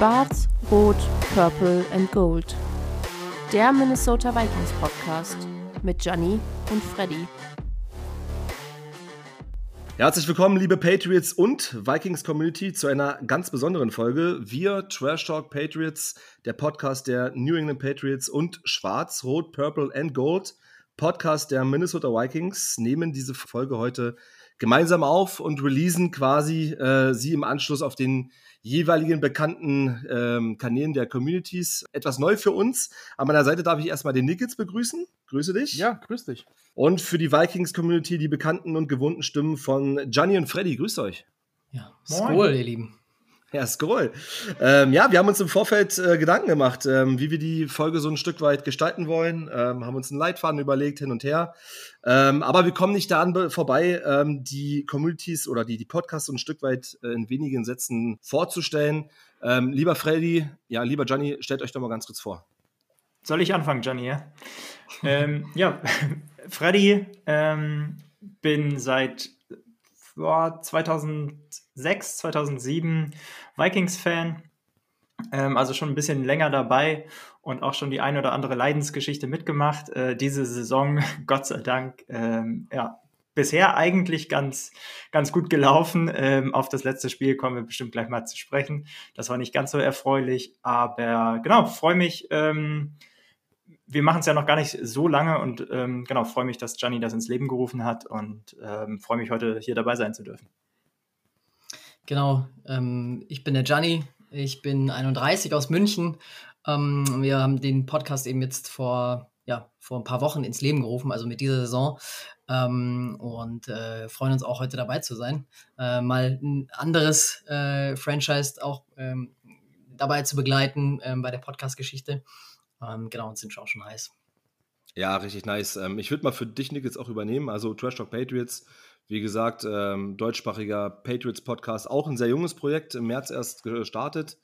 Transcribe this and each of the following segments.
Schwarz, Rot, Purple and Gold. Der Minnesota Vikings Podcast mit Gianni und Freddy. Herzlich willkommen, liebe Patriots und Vikings Community, zu einer ganz besonderen Folge. Wir, Trash Talk Patriots, der Podcast der New England Patriots und Schwarz, Rot, Purple and Gold, Podcast der Minnesota Vikings, nehmen diese Folge heute gemeinsam auf und releasen quasi äh, sie im Anschluss auf den jeweiligen bekannten ähm, Kanälen der Communities. Etwas neu für uns. An meiner Seite darf ich erstmal den Nickels begrüßen. Grüße dich. Ja, grüß dich. Und für die Vikings-Community die bekannten und gewohnten Stimmen von Gianni und Freddy. Grüßt euch. Ja, Skol, ihr Lieben. Ja, Scroll. Ähm, ja, wir haben uns im Vorfeld äh, Gedanken gemacht, ähm, wie wir die Folge so ein Stück weit gestalten wollen, ähm, haben uns einen Leitfaden überlegt, hin und her. Ähm, aber wir kommen nicht daran vorbei, ähm, die Communities oder die, die Podcasts so ein Stück weit äh, in wenigen Sätzen vorzustellen. Ähm, lieber Freddy, ja, lieber Gianni, stellt euch doch mal ganz kurz vor. Soll ich anfangen, Gianni? Ja, ja Freddy, bin seit ja, 2006, 2007 Vikings-Fan. Ähm, also schon ein bisschen länger dabei und auch schon die eine oder andere Leidensgeschichte mitgemacht. Äh, diese Saison, Gott sei Dank, ähm, ja, bisher eigentlich ganz, ganz gut gelaufen. Ähm, auf das letzte Spiel kommen wir bestimmt gleich mal zu sprechen. Das war nicht ganz so erfreulich, aber genau, freue mich. Wir machen es ja noch gar nicht so lange und genau, freue mich, dass Gianni das ins Leben gerufen hat und freue mich heute hier dabei sein zu dürfen. Genau, ähm, ich bin der Gianni, ich bin 31 aus München. Ähm, wir haben den Podcast eben jetzt vor, ja, vor ein paar Wochen ins Leben gerufen, also mit dieser Saison. Ähm, und äh, freuen uns auch heute dabei zu sein. Äh, mal ein anderes äh, Franchise auch ähm, dabei zu begleiten bei der Podcast-Geschichte. Ähm, genau, und sind auch schon heiß. Ja, richtig nice. Ähm, ich würde mal für dich, Nick, jetzt auch übernehmen. Also Trash Talk Patriots, wie gesagt, ähm, deutschsprachiger Patriots-Podcast, auch ein sehr junges Projekt, im März erst gestartet.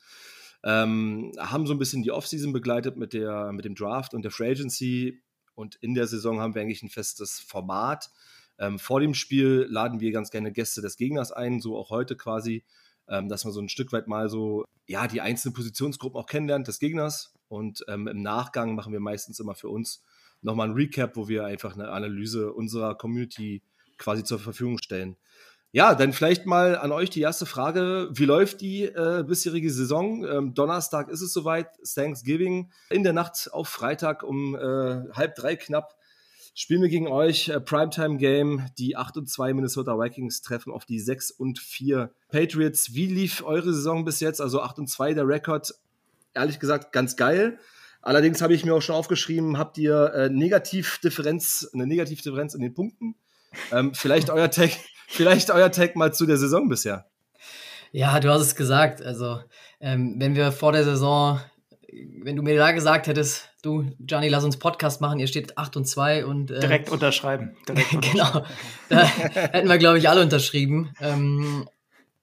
Ähm, haben so ein bisschen die Offseason begleitet mit, der, mit dem Draft und der Free Agency. Und in der Saison haben wir eigentlich ein festes Format. Ähm, vor dem Spiel laden wir ganz gerne Gäste des Gegners ein, so auch heute quasi, ähm, dass man so ein Stück weit mal so, ja, die einzelnen Positionsgruppen auch kennenlernt des Gegners. Und ähm, im Nachgang machen wir meistens immer für uns nochmal ein Recap, wo wir einfach eine Analyse unserer Community quasi zur Verfügung stellen. Ja, dann vielleicht mal an euch die erste Frage. Wie läuft die äh, bisherige Saison? Ähm, Donnerstag ist es soweit, Thanksgiving. In der Nacht auf Freitag um äh, halb drei knapp spielen wir gegen euch. Äh, Primetime Game. Die 8 und 2 Minnesota Vikings treffen auf die 6 und 4 Patriots. Wie lief eure Saison bis jetzt? Also 8 und 2 der Rekord ehrlich gesagt ganz geil. Allerdings habe ich mir auch schon aufgeschrieben, habt ihr äh, Negativdifferenz, eine Negativdifferenz in den Punkten? Ähm, vielleicht euer Tag, vielleicht euer Tag mal zu der Saison bisher. Ja, du hast es gesagt. Also, ähm, wenn wir vor der Saison, wenn du mir da gesagt hättest, du, Gianni, lass uns Podcast machen, ihr steht 8 und 2 und. Äh, direkt unterschreiben. Direkt genau. Da hätten wir, glaube ich, alle unterschrieben. Ähm,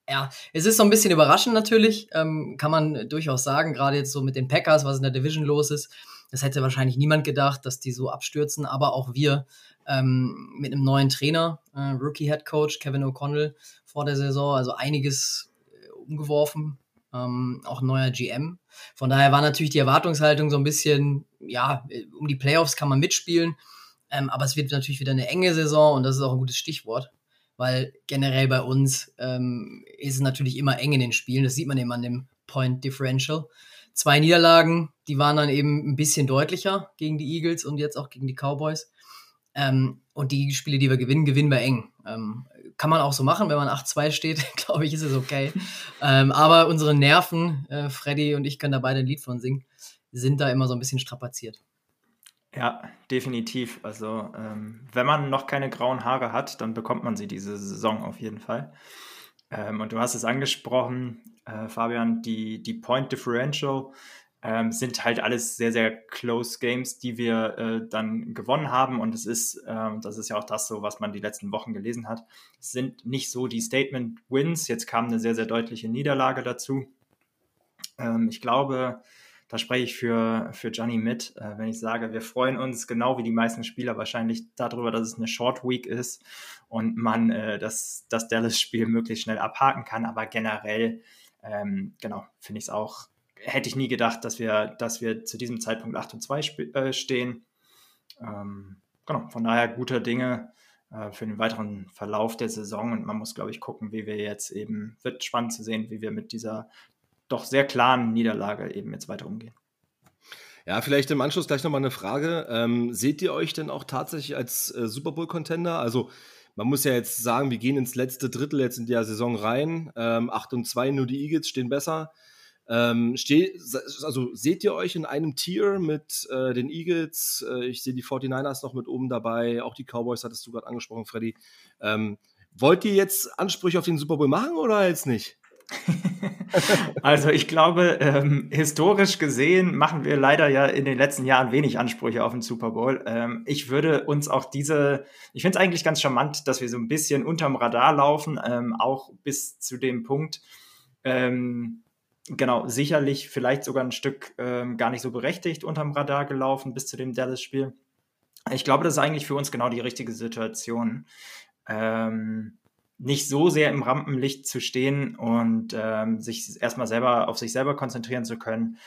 ja, es ist so ein bisschen überraschend natürlich, ähm, kann man durchaus sagen, gerade jetzt so mit den Packers, was in der Division los ist. Das hätte wahrscheinlich niemand gedacht, dass die so abstürzen, aber auch wir ähm, mit einem neuen Trainer, äh, Rookie Head Coach Kevin O'Connell vor der Saison, also einiges äh, umgeworfen, ähm, auch ein neuer GM. Von daher war natürlich die Erwartungshaltung so ein bisschen, ja, um die Playoffs kann man mitspielen, ähm, aber es wird natürlich wieder eine enge Saison und das ist auch ein gutes Stichwort weil generell bei uns ähm, ist es natürlich immer eng in den Spielen. Das sieht man eben an dem Point Differential. Zwei Niederlagen, die waren dann eben ein bisschen deutlicher gegen die Eagles und jetzt auch gegen die Cowboys. Ähm, und die Spiele, die wir gewinnen, gewinnen wir eng. Ähm, kann man auch so machen, wenn man 8-2 steht, glaube ich, ist es okay. ähm, aber unsere Nerven, äh, Freddy und ich können da beide ein Lied von singen, sind da immer so ein bisschen strapaziert. Ja, definitiv. Also, ähm, wenn man noch keine grauen Haare hat, dann bekommt man sie diese Saison auf jeden Fall. Ähm, und du hast es angesprochen, äh, Fabian, die, die Point Differential ähm, sind halt alles sehr, sehr close Games, die wir äh, dann gewonnen haben. Und es ist, ähm, das ist ja auch das so, was man die letzten Wochen gelesen hat. Es sind nicht so die Statement Wins. Jetzt kam eine sehr, sehr deutliche Niederlage dazu. Ähm, ich glaube, da spreche ich für, für Gianni mit, äh, wenn ich sage, wir freuen uns genau wie die meisten Spieler wahrscheinlich darüber, dass es eine Short Week ist und man äh, das, das Dallas-Spiel möglichst schnell abhaken kann. Aber generell, ähm, genau, finde ich es auch hätte ich nie gedacht, dass wir, dass wir zu diesem Zeitpunkt 8 und 2 äh, stehen. Ähm, genau, von daher guter Dinge äh, für den weiteren Verlauf der Saison und man muss, glaube ich, gucken, wie wir jetzt eben, wird spannend zu sehen, wie wir mit dieser doch sehr klaren Niederlage eben jetzt weiter umgehen. Ja, vielleicht im Anschluss gleich nochmal eine Frage. Ähm, seht ihr euch denn auch tatsächlich als äh, Super Bowl-Contender? Also, man muss ja jetzt sagen, wir gehen ins letzte Drittel jetzt in der Saison rein. Ähm, 8 und 2, nur die Eagles stehen besser. Ähm, steh, also seht ihr euch in einem Tier mit äh, den Eagles? Äh, ich sehe die 49ers noch mit oben dabei, auch die Cowboys hattest du gerade angesprochen, Freddy. Ähm, wollt ihr jetzt Ansprüche auf den Super Bowl machen oder jetzt nicht? also ich glaube, ähm, historisch gesehen machen wir leider ja in den letzten Jahren wenig Ansprüche auf den Super Bowl. Ähm, ich würde uns auch diese, ich finde es eigentlich ganz charmant, dass wir so ein bisschen unterm Radar laufen, ähm, auch bis zu dem Punkt, ähm, genau, sicherlich vielleicht sogar ein Stück ähm, gar nicht so berechtigt unterm Radar gelaufen bis zu dem Dallas-Spiel. Ich glaube, das ist eigentlich für uns genau die richtige Situation. Ähm, nicht so sehr im Rampenlicht zu stehen und ähm, sich erstmal selber auf sich selber konzentrieren zu können.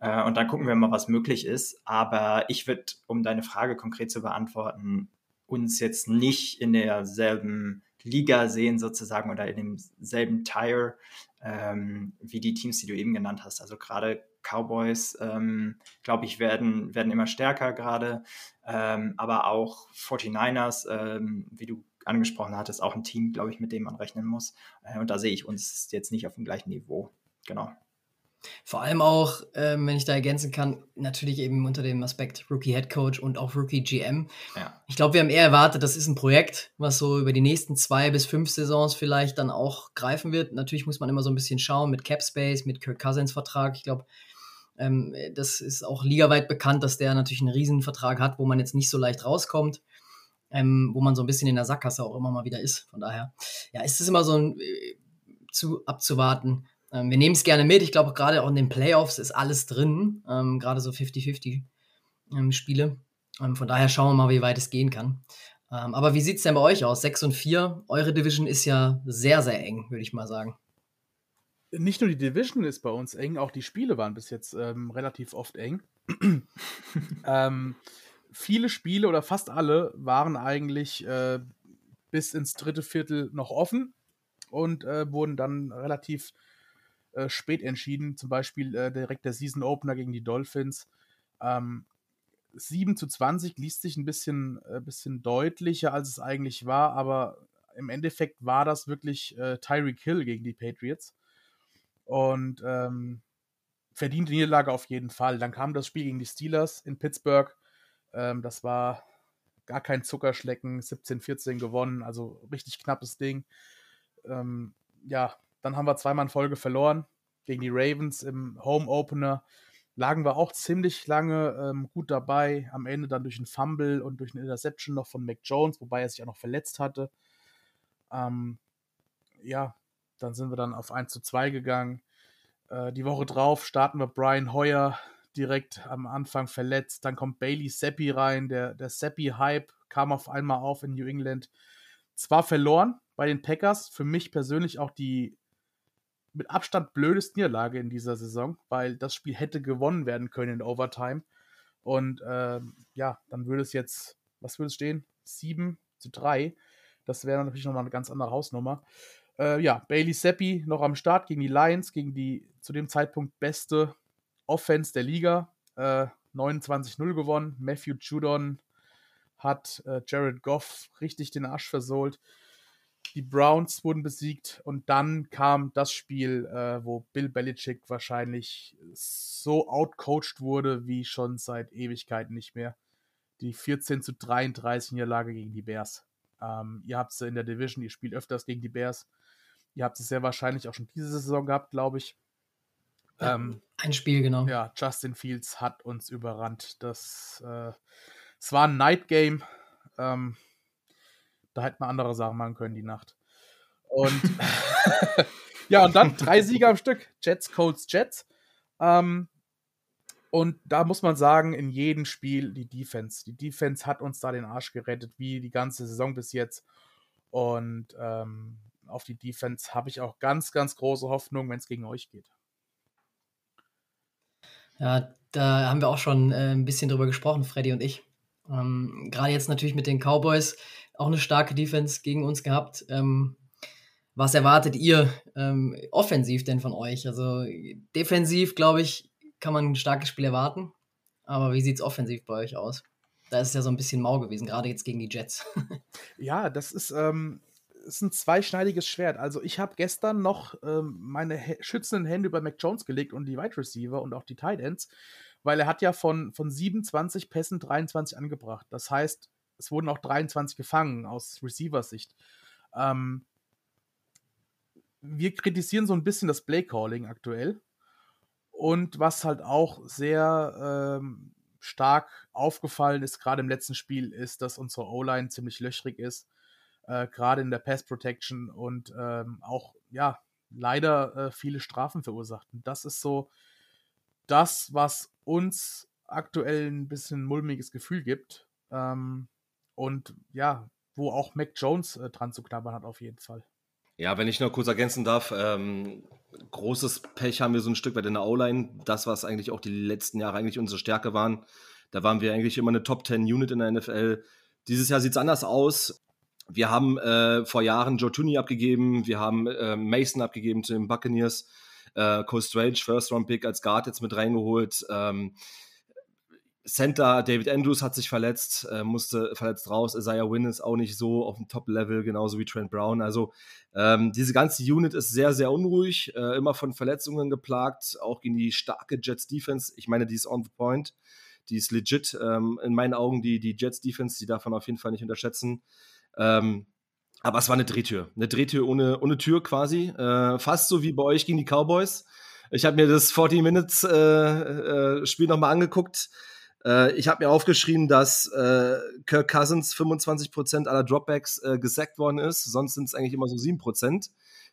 Äh, und dann gucken wir mal, was möglich ist. Aber ich würde, um deine Frage konkret zu beantworten, uns jetzt nicht in derselben Liga sehen sozusagen oder in demselben Tire ähm, wie die Teams, die du eben genannt hast. Also gerade Cowboys, ähm, glaube ich, werden, werden immer stärker gerade, ähm, aber auch 49ers, ähm, wie du angesprochen hattest, auch ein Team, glaube ich, mit dem man rechnen muss. Äh, und da sehe ich uns jetzt nicht auf dem gleichen Niveau. Genau. Vor allem auch, ähm, wenn ich da ergänzen kann, natürlich eben unter dem Aspekt Rookie Head Coach und auch Rookie GM. Ja. Ich glaube, wir haben eher erwartet, das ist ein Projekt, was so über die nächsten zwei bis fünf Saisons vielleicht dann auch greifen wird. Natürlich muss man immer so ein bisschen schauen mit Cap Space, mit Kirk Cousins Vertrag. Ich glaube, ähm, das ist auch ligaweit bekannt, dass der natürlich einen Riesenvertrag hat, wo man jetzt nicht so leicht rauskommt. Ähm, wo man so ein bisschen in der Sackgasse auch immer mal wieder ist. Von daher, ja, ist es immer so ein, äh, zu abzuwarten, wir nehmen es gerne mit. Ich glaube, gerade auch in den Playoffs ist alles drin. Ähm, gerade so 50-50 ähm, Spiele. Ähm, von daher schauen wir mal, wie weit es gehen kann. Ähm, aber wie sieht es denn bei euch aus? 6 und 4. Eure Division ist ja sehr, sehr eng, würde ich mal sagen. Nicht nur die Division ist bei uns eng, auch die Spiele waren bis jetzt ähm, relativ oft eng. viele Spiele oder fast alle waren eigentlich äh, bis ins dritte Viertel noch offen und äh, wurden dann relativ äh, spät entschieden. Zum Beispiel äh, direkt der Season Opener gegen die Dolphins. Ähm, 7 zu 20 liest sich ein bisschen, äh, bisschen deutlicher, als es eigentlich war, aber im Endeffekt war das wirklich äh, Tyreek Hill gegen die Patriots. Und ähm, verdiente Niederlage auf jeden Fall. Dann kam das Spiel gegen die Steelers in Pittsburgh. Ähm, das war gar kein Zuckerschlecken, 17-14 gewonnen, also richtig knappes Ding. Ähm, ja, dann haben wir zweimal in Folge verloren gegen die Ravens im Home Opener. Lagen wir auch ziemlich lange ähm, gut dabei. Am Ende dann durch einen Fumble und durch eine Interception noch von Mac Jones, wobei er sich auch noch verletzt hatte. Ähm, ja, dann sind wir dann auf 1 zu 2 gegangen. Äh, die Woche drauf starten wir Brian Hoyer direkt am Anfang verletzt. Dann kommt Bailey Seppi rein. Der, der Seppi-Hype kam auf einmal auf in New England. Zwar verloren bei den Packers, für mich persönlich auch die mit Abstand blödeste Niederlage in dieser Saison, weil das Spiel hätte gewonnen werden können in Overtime. Und äh, ja, dann würde es jetzt, was würde es stehen? 7 zu 3. Das wäre natürlich nochmal eine ganz andere Hausnummer. Äh, ja, Bailey Seppi noch am Start gegen die Lions, gegen die zu dem Zeitpunkt beste Offense der Liga. Äh, 29-0 gewonnen. Matthew Judon hat äh, Jared Goff richtig den Arsch versohlt. Die Browns wurden besiegt und dann kam das Spiel, äh, wo Bill Belichick wahrscheinlich so outcoached wurde wie schon seit Ewigkeiten nicht mehr. Die 14 zu 33 Niederlage gegen die Bears. Ähm, ihr habt sie in der Division, ihr spielt öfters gegen die Bears. Ihr habt es sehr wahrscheinlich auch schon diese Saison gehabt, glaube ich. Ja, ähm, ein Spiel, genau. Ja, Justin Fields hat uns überrannt. Das, äh, es war ein Night Game. Ähm, da hätte man andere Sachen machen können die Nacht. Und ja, und dann drei Sieger am Stück. Jets, Colts, Jets. Ähm, und da muss man sagen, in jedem Spiel die Defense. Die Defense hat uns da den Arsch gerettet, wie die ganze Saison bis jetzt. Und ähm, auf die Defense habe ich auch ganz, ganz große Hoffnung, wenn es gegen euch geht. Ja, da haben wir auch schon äh, ein bisschen drüber gesprochen, Freddy und ich. Ähm, Gerade jetzt natürlich mit den Cowboys auch eine starke Defense gegen uns gehabt. Ähm, was erwartet ihr ähm, offensiv denn von euch? Also defensiv, glaube ich, kann man ein starkes Spiel erwarten. Aber wie sieht es offensiv bei euch aus? Da ist es ja so ein bisschen mau gewesen, gerade jetzt gegen die Jets. ja, das ist, ähm, ist ein zweischneidiges Schwert. Also ich habe gestern noch ähm, meine schützenden Hände über Mac Jones gelegt und die Wide Receiver und auch die Tight Ends, weil er hat ja von, von 27 Pässen 23 angebracht. Das heißt, es wurden auch 23 gefangen aus Receivers-Sicht. Ähm, wir kritisieren so ein bisschen das Play-Calling aktuell. Und was halt auch sehr ähm, stark aufgefallen ist, gerade im letzten Spiel, ist, dass unsere O-Line ziemlich löchrig ist, äh, gerade in der Pass Protection und ähm, auch, ja, leider äh, viele Strafen verursacht. Und das ist so das, was uns aktuell ein bisschen mulmiges Gefühl gibt. Ähm, und ja, wo auch Mac Jones äh, dran zu knabbern hat, auf jeden Fall. Ja, wenn ich noch kurz ergänzen darf, ähm, großes Pech haben wir so ein Stück weit in der O-Line. Das, was eigentlich auch die letzten Jahre eigentlich unsere Stärke waren. Da waren wir eigentlich immer eine Top 10 Unit in der NFL. Dieses Jahr sieht es anders aus. Wir haben äh, vor Jahren Joe Tooney abgegeben, wir haben äh, Mason abgegeben zu den Buccaneers, äh, Cole Strange, First Round Pick als Guard jetzt mit reingeholt. Ähm, Center David Andrews hat sich verletzt, äh, musste verletzt raus. Isaiah Wynn ist auch nicht so auf dem Top-Level, genauso wie Trent Brown. Also ähm, diese ganze Unit ist sehr, sehr unruhig, äh, immer von Verletzungen geplagt, auch gegen die starke Jets-Defense. Ich meine, die ist on the point, die ist legit. Ähm, in meinen Augen die, die Jets-Defense, die darf man auf jeden Fall nicht unterschätzen. Ähm, aber es war eine Drehtür, eine Drehtür ohne, ohne Tür quasi, äh, fast so wie bei euch gegen die Cowboys. Ich habe mir das 40 Minutes äh, äh, Spiel nochmal angeguckt äh, ich habe mir aufgeschrieben, dass äh, Kirk Cousins 25% aller Dropbacks äh, gesackt worden ist. Sonst sind es eigentlich immer so 7%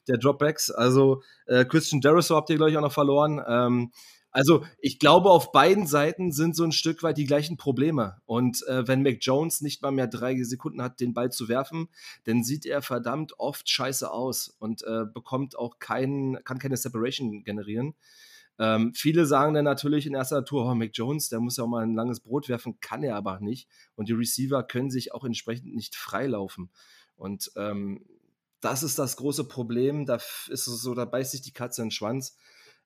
der Dropbacks. Also äh, Christian Deriso habt ihr, glaube ich, auch noch verloren. Ähm, also ich glaube, auf beiden Seiten sind so ein Stück weit die gleichen Probleme. Und äh, wenn Mac Jones nicht mal mehr drei Sekunden hat, den Ball zu werfen, dann sieht er verdammt oft scheiße aus und äh, bekommt auch keinen, kann keine Separation generieren. Ähm, viele sagen dann natürlich in erster Tour, oh, Mac Jones, der muss ja auch mal ein langes Brot werfen, kann er aber nicht. Und die Receiver können sich auch entsprechend nicht freilaufen. Und ähm, das ist das große Problem. Da ist es so, da beißt sich die Katze in den Schwanz,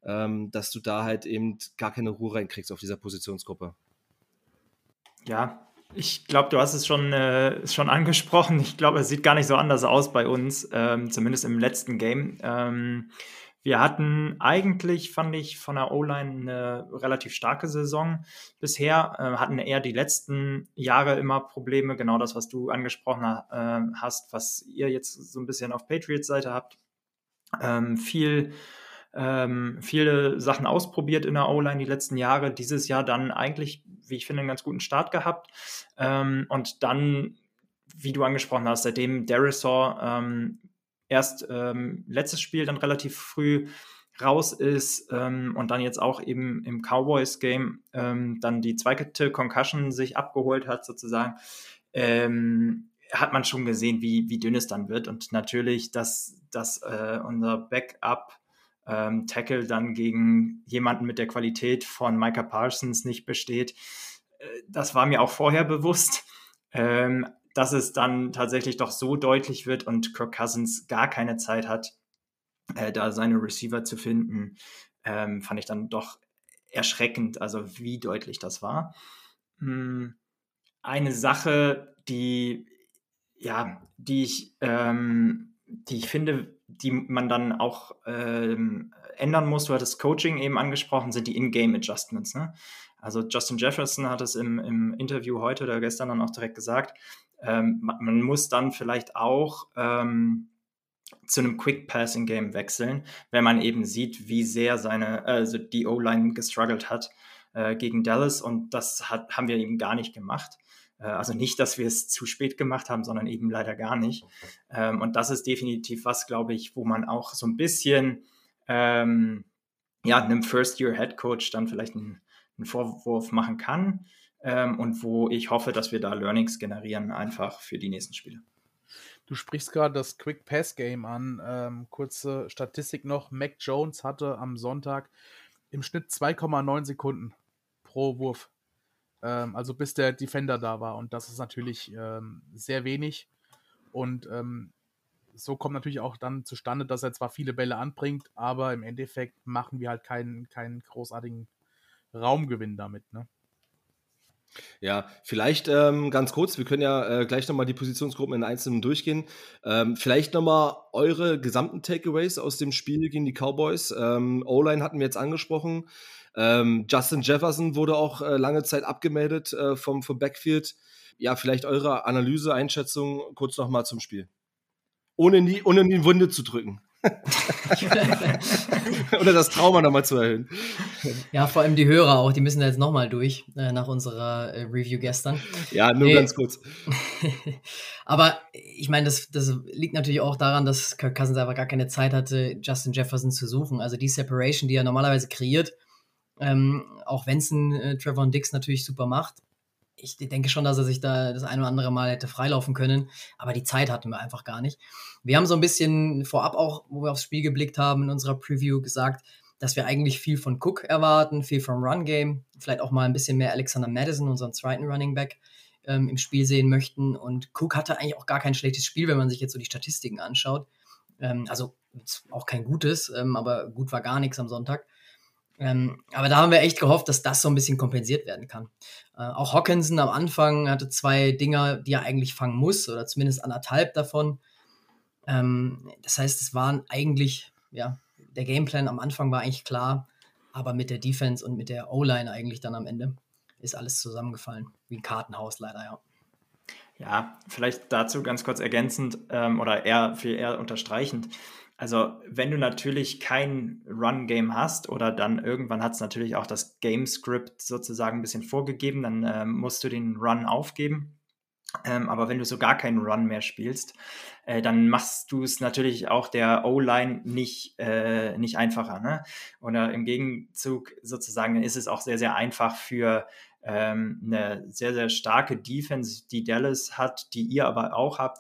ähm, dass du da halt eben gar keine Ruhe reinkriegst auf dieser Positionsgruppe. Ja, ich glaube, du hast es schon, äh, schon angesprochen. Ich glaube, es sieht gar nicht so anders aus bei uns, ähm, zumindest im letzten Game. Ähm, wir hatten eigentlich, fand ich, von der O-Line eine relativ starke Saison bisher, äh, hatten eher die letzten Jahre immer Probleme, genau das, was du angesprochen äh, hast, was ihr jetzt so ein bisschen auf Patriots-Seite habt. Ähm, viel, ähm, viele Sachen ausprobiert in der O-Line die letzten Jahre, dieses Jahr dann eigentlich, wie ich finde, einen ganz guten Start gehabt. Ähm, und dann, wie du angesprochen hast, seitdem Derisaw ähm, erst ähm, letztes Spiel dann relativ früh raus ist ähm, und dann jetzt auch eben im Cowboys-Game ähm, dann die zweite Concussion sich abgeholt hat, sozusagen, hat man schon gesehen, wie, wie dünn es dann wird. Und natürlich, dass, dass äh, unser Backup ähm, Tackle dann gegen jemanden mit der Qualität von Micah Parsons nicht besteht, äh, das war mir auch vorher bewusst. Ähm, dass es dann tatsächlich doch so deutlich wird und Kirk Cousins gar keine Zeit hat, äh, da seine Receiver zu finden, ähm, fand ich dann doch erschreckend, also wie deutlich das war. Hm, eine Sache, die ja, die ich, ähm, die ich finde, die man dann auch ähm, ändern muss, du hattest Coaching eben angesprochen, sind die In-Game Adjustments. Ne? Also Justin Jefferson hat es im, im Interview heute oder gestern dann auch direkt gesagt, ähm, man muss dann vielleicht auch ähm, zu einem Quick Passing Game wechseln, wenn man eben sieht, wie sehr seine, also die O-Line gestruggelt hat äh, gegen Dallas und das hat, haben wir eben gar nicht gemacht. Äh, also nicht, dass wir es zu spät gemacht haben, sondern eben leider gar nicht. Ähm, und das ist definitiv was, glaube ich, wo man auch so ein bisschen ähm, ja, einem First-Year-Head Coach dann vielleicht einen, einen Vorwurf machen kann ähm, und wo ich hoffe, dass wir da Learnings generieren, einfach für die nächsten Spiele. Du sprichst gerade das Quick Pass Game an. Ähm, kurze Statistik noch: Mac Jones hatte am Sonntag im Schnitt 2,9 Sekunden pro Wurf. Ähm, also bis der Defender da war. Und das ist natürlich ähm, sehr wenig. Und ähm, so kommt natürlich auch dann zustande, dass er zwar viele Bälle anbringt, aber im Endeffekt machen wir halt keinen, keinen großartigen Raumgewinn damit. Ne? Ja, vielleicht ähm, ganz kurz, wir können ja äh, gleich nochmal die Positionsgruppen in einzelnen durchgehen. Ähm, vielleicht nochmal eure gesamten Takeaways aus dem Spiel gegen die Cowboys. Ähm, O-Line hatten wir jetzt angesprochen. Ähm, Justin Jefferson wurde auch äh, lange Zeit abgemeldet äh, vom, vom Backfield. Ja, vielleicht eure Analyse, Einschätzung kurz nochmal zum Spiel. Ohne in die, ohne in die Wunde zu drücken. Oder das Trauma nochmal zu erhöhen. Ja, vor allem die Hörer auch, die müssen da jetzt nochmal durch äh, nach unserer äh, Review gestern. Ja, nur nee. ganz kurz. Aber ich meine, das, das liegt natürlich auch daran, dass Kirk Cousins einfach gar keine Zeit hatte, Justin Jefferson zu suchen. Also die Separation, die er normalerweise kreiert, ähm, auch wenn es ein äh, Trevor Dix natürlich super macht, ich denke schon, dass er sich da das ein oder andere Mal hätte freilaufen können, aber die Zeit hatten wir einfach gar nicht. Wir haben so ein bisschen vorab auch, wo wir aufs Spiel geblickt haben, in unserer Preview gesagt, dass wir eigentlich viel von Cook erwarten, viel vom Run-Game, vielleicht auch mal ein bisschen mehr Alexander Madison, unseren zweiten Running Back, ähm, im Spiel sehen möchten. Und Cook hatte eigentlich auch gar kein schlechtes Spiel, wenn man sich jetzt so die Statistiken anschaut. Ähm, also auch kein gutes, ähm, aber gut war gar nichts am Sonntag. Ähm, aber da haben wir echt gehofft, dass das so ein bisschen kompensiert werden kann. Äh, auch Hawkinson am Anfang hatte zwei Dinger, die er eigentlich fangen muss, oder zumindest anderthalb davon. Ähm, das heißt, es waren eigentlich, ja, der Gameplan am Anfang war eigentlich klar, aber mit der Defense und mit der O-Line eigentlich dann am Ende ist alles zusammengefallen. Wie ein Kartenhaus leider, ja. Ja, vielleicht dazu ganz kurz ergänzend ähm, oder eher viel eher unterstreichend. Also, wenn du natürlich kein Run-Game hast oder dann irgendwann hat es natürlich auch das Game-Script sozusagen ein bisschen vorgegeben, dann äh, musst du den Run aufgeben. Ähm, aber wenn du so gar keinen Run mehr spielst, äh, dann machst du es natürlich auch der O-Line nicht, äh, nicht einfacher. Ne? Oder im Gegenzug sozusagen ist es auch sehr, sehr einfach für ähm, eine sehr, sehr starke Defense, die Dallas hat, die ihr aber auch habt,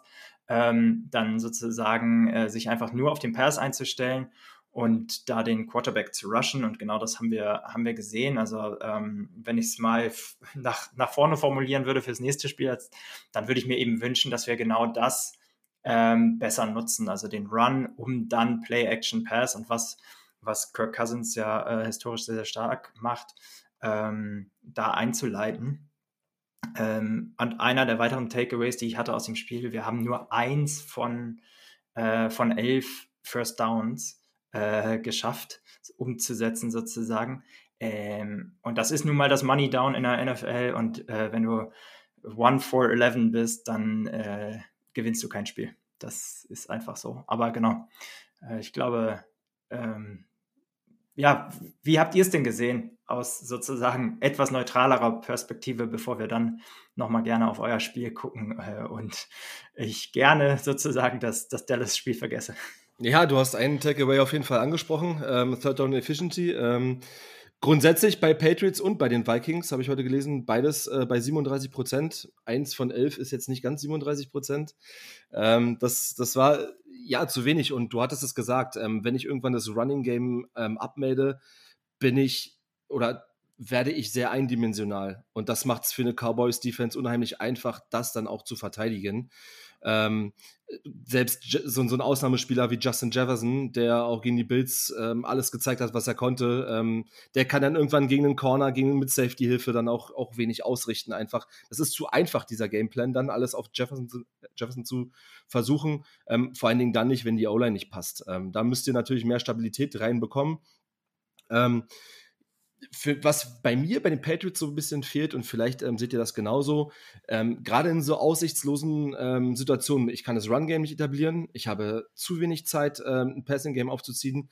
ähm, dann sozusagen äh, sich einfach nur auf den Pass einzustellen und da den Quarterback zu rushen. Und genau das haben wir, haben wir gesehen. Also ähm, wenn ich es mal nach, nach vorne formulieren würde fürs nächste Spiel, dann würde ich mir eben wünschen, dass wir genau das ähm, besser nutzen. Also den Run, um dann Play-Action-Pass und was, was Kirk Cousins ja äh, historisch sehr, sehr stark macht, ähm, da einzuleiten. Ähm, und einer der weiteren Takeaways, die ich hatte aus dem Spiel, wir haben nur eins von, äh, von elf First Downs äh, geschafft, umzusetzen sozusagen. Ähm, und das ist nun mal das Money Down in der NFL. Und äh, wenn du 1 for 11 bist, dann äh, gewinnst du kein Spiel. Das ist einfach so. Aber genau, äh, ich glaube, ähm, ja, wie habt ihr es denn gesehen aus sozusagen etwas neutralerer Perspektive, bevor wir dann nochmal gerne auf euer Spiel gucken äh, und ich gerne sozusagen das, das Dallas-Spiel vergesse? Ja, du hast einen Takeaway auf jeden Fall angesprochen, ähm, Third Down Efficiency. Ähm, grundsätzlich bei Patriots und bei den Vikings habe ich heute gelesen, beides äh, bei 37 Prozent. Eins von elf ist jetzt nicht ganz 37 Prozent. Ähm, das, das war ja zu wenig und du hattest es gesagt, ähm, wenn ich irgendwann das Running Game ähm, abmelde, bin ich oder werde ich sehr eindimensional. Und das macht es für eine Cowboys-Defense unheimlich einfach, das dann auch zu verteidigen. Ähm, selbst so, so, ein Ausnahmespieler wie Justin Jefferson, der auch gegen die Bills ähm, alles gezeigt hat, was er konnte, ähm, der kann dann irgendwann gegen den Corner, gegen mit Safety-Hilfe dann auch, auch wenig ausrichten einfach. Das ist zu einfach, dieser Gameplan, dann alles auf Jefferson zu, Jefferson zu versuchen. Ähm, vor allen Dingen dann nicht, wenn die O-Line nicht passt. Ähm, da müsst ihr natürlich mehr Stabilität reinbekommen. Ähm, für, was bei mir bei den Patriots so ein bisschen fehlt, und vielleicht ähm, seht ihr das genauso, ähm, gerade in so aussichtslosen ähm, Situationen, ich kann das Run-Game nicht etablieren, ich habe zu wenig Zeit, ähm, ein Passing-Game aufzuziehen,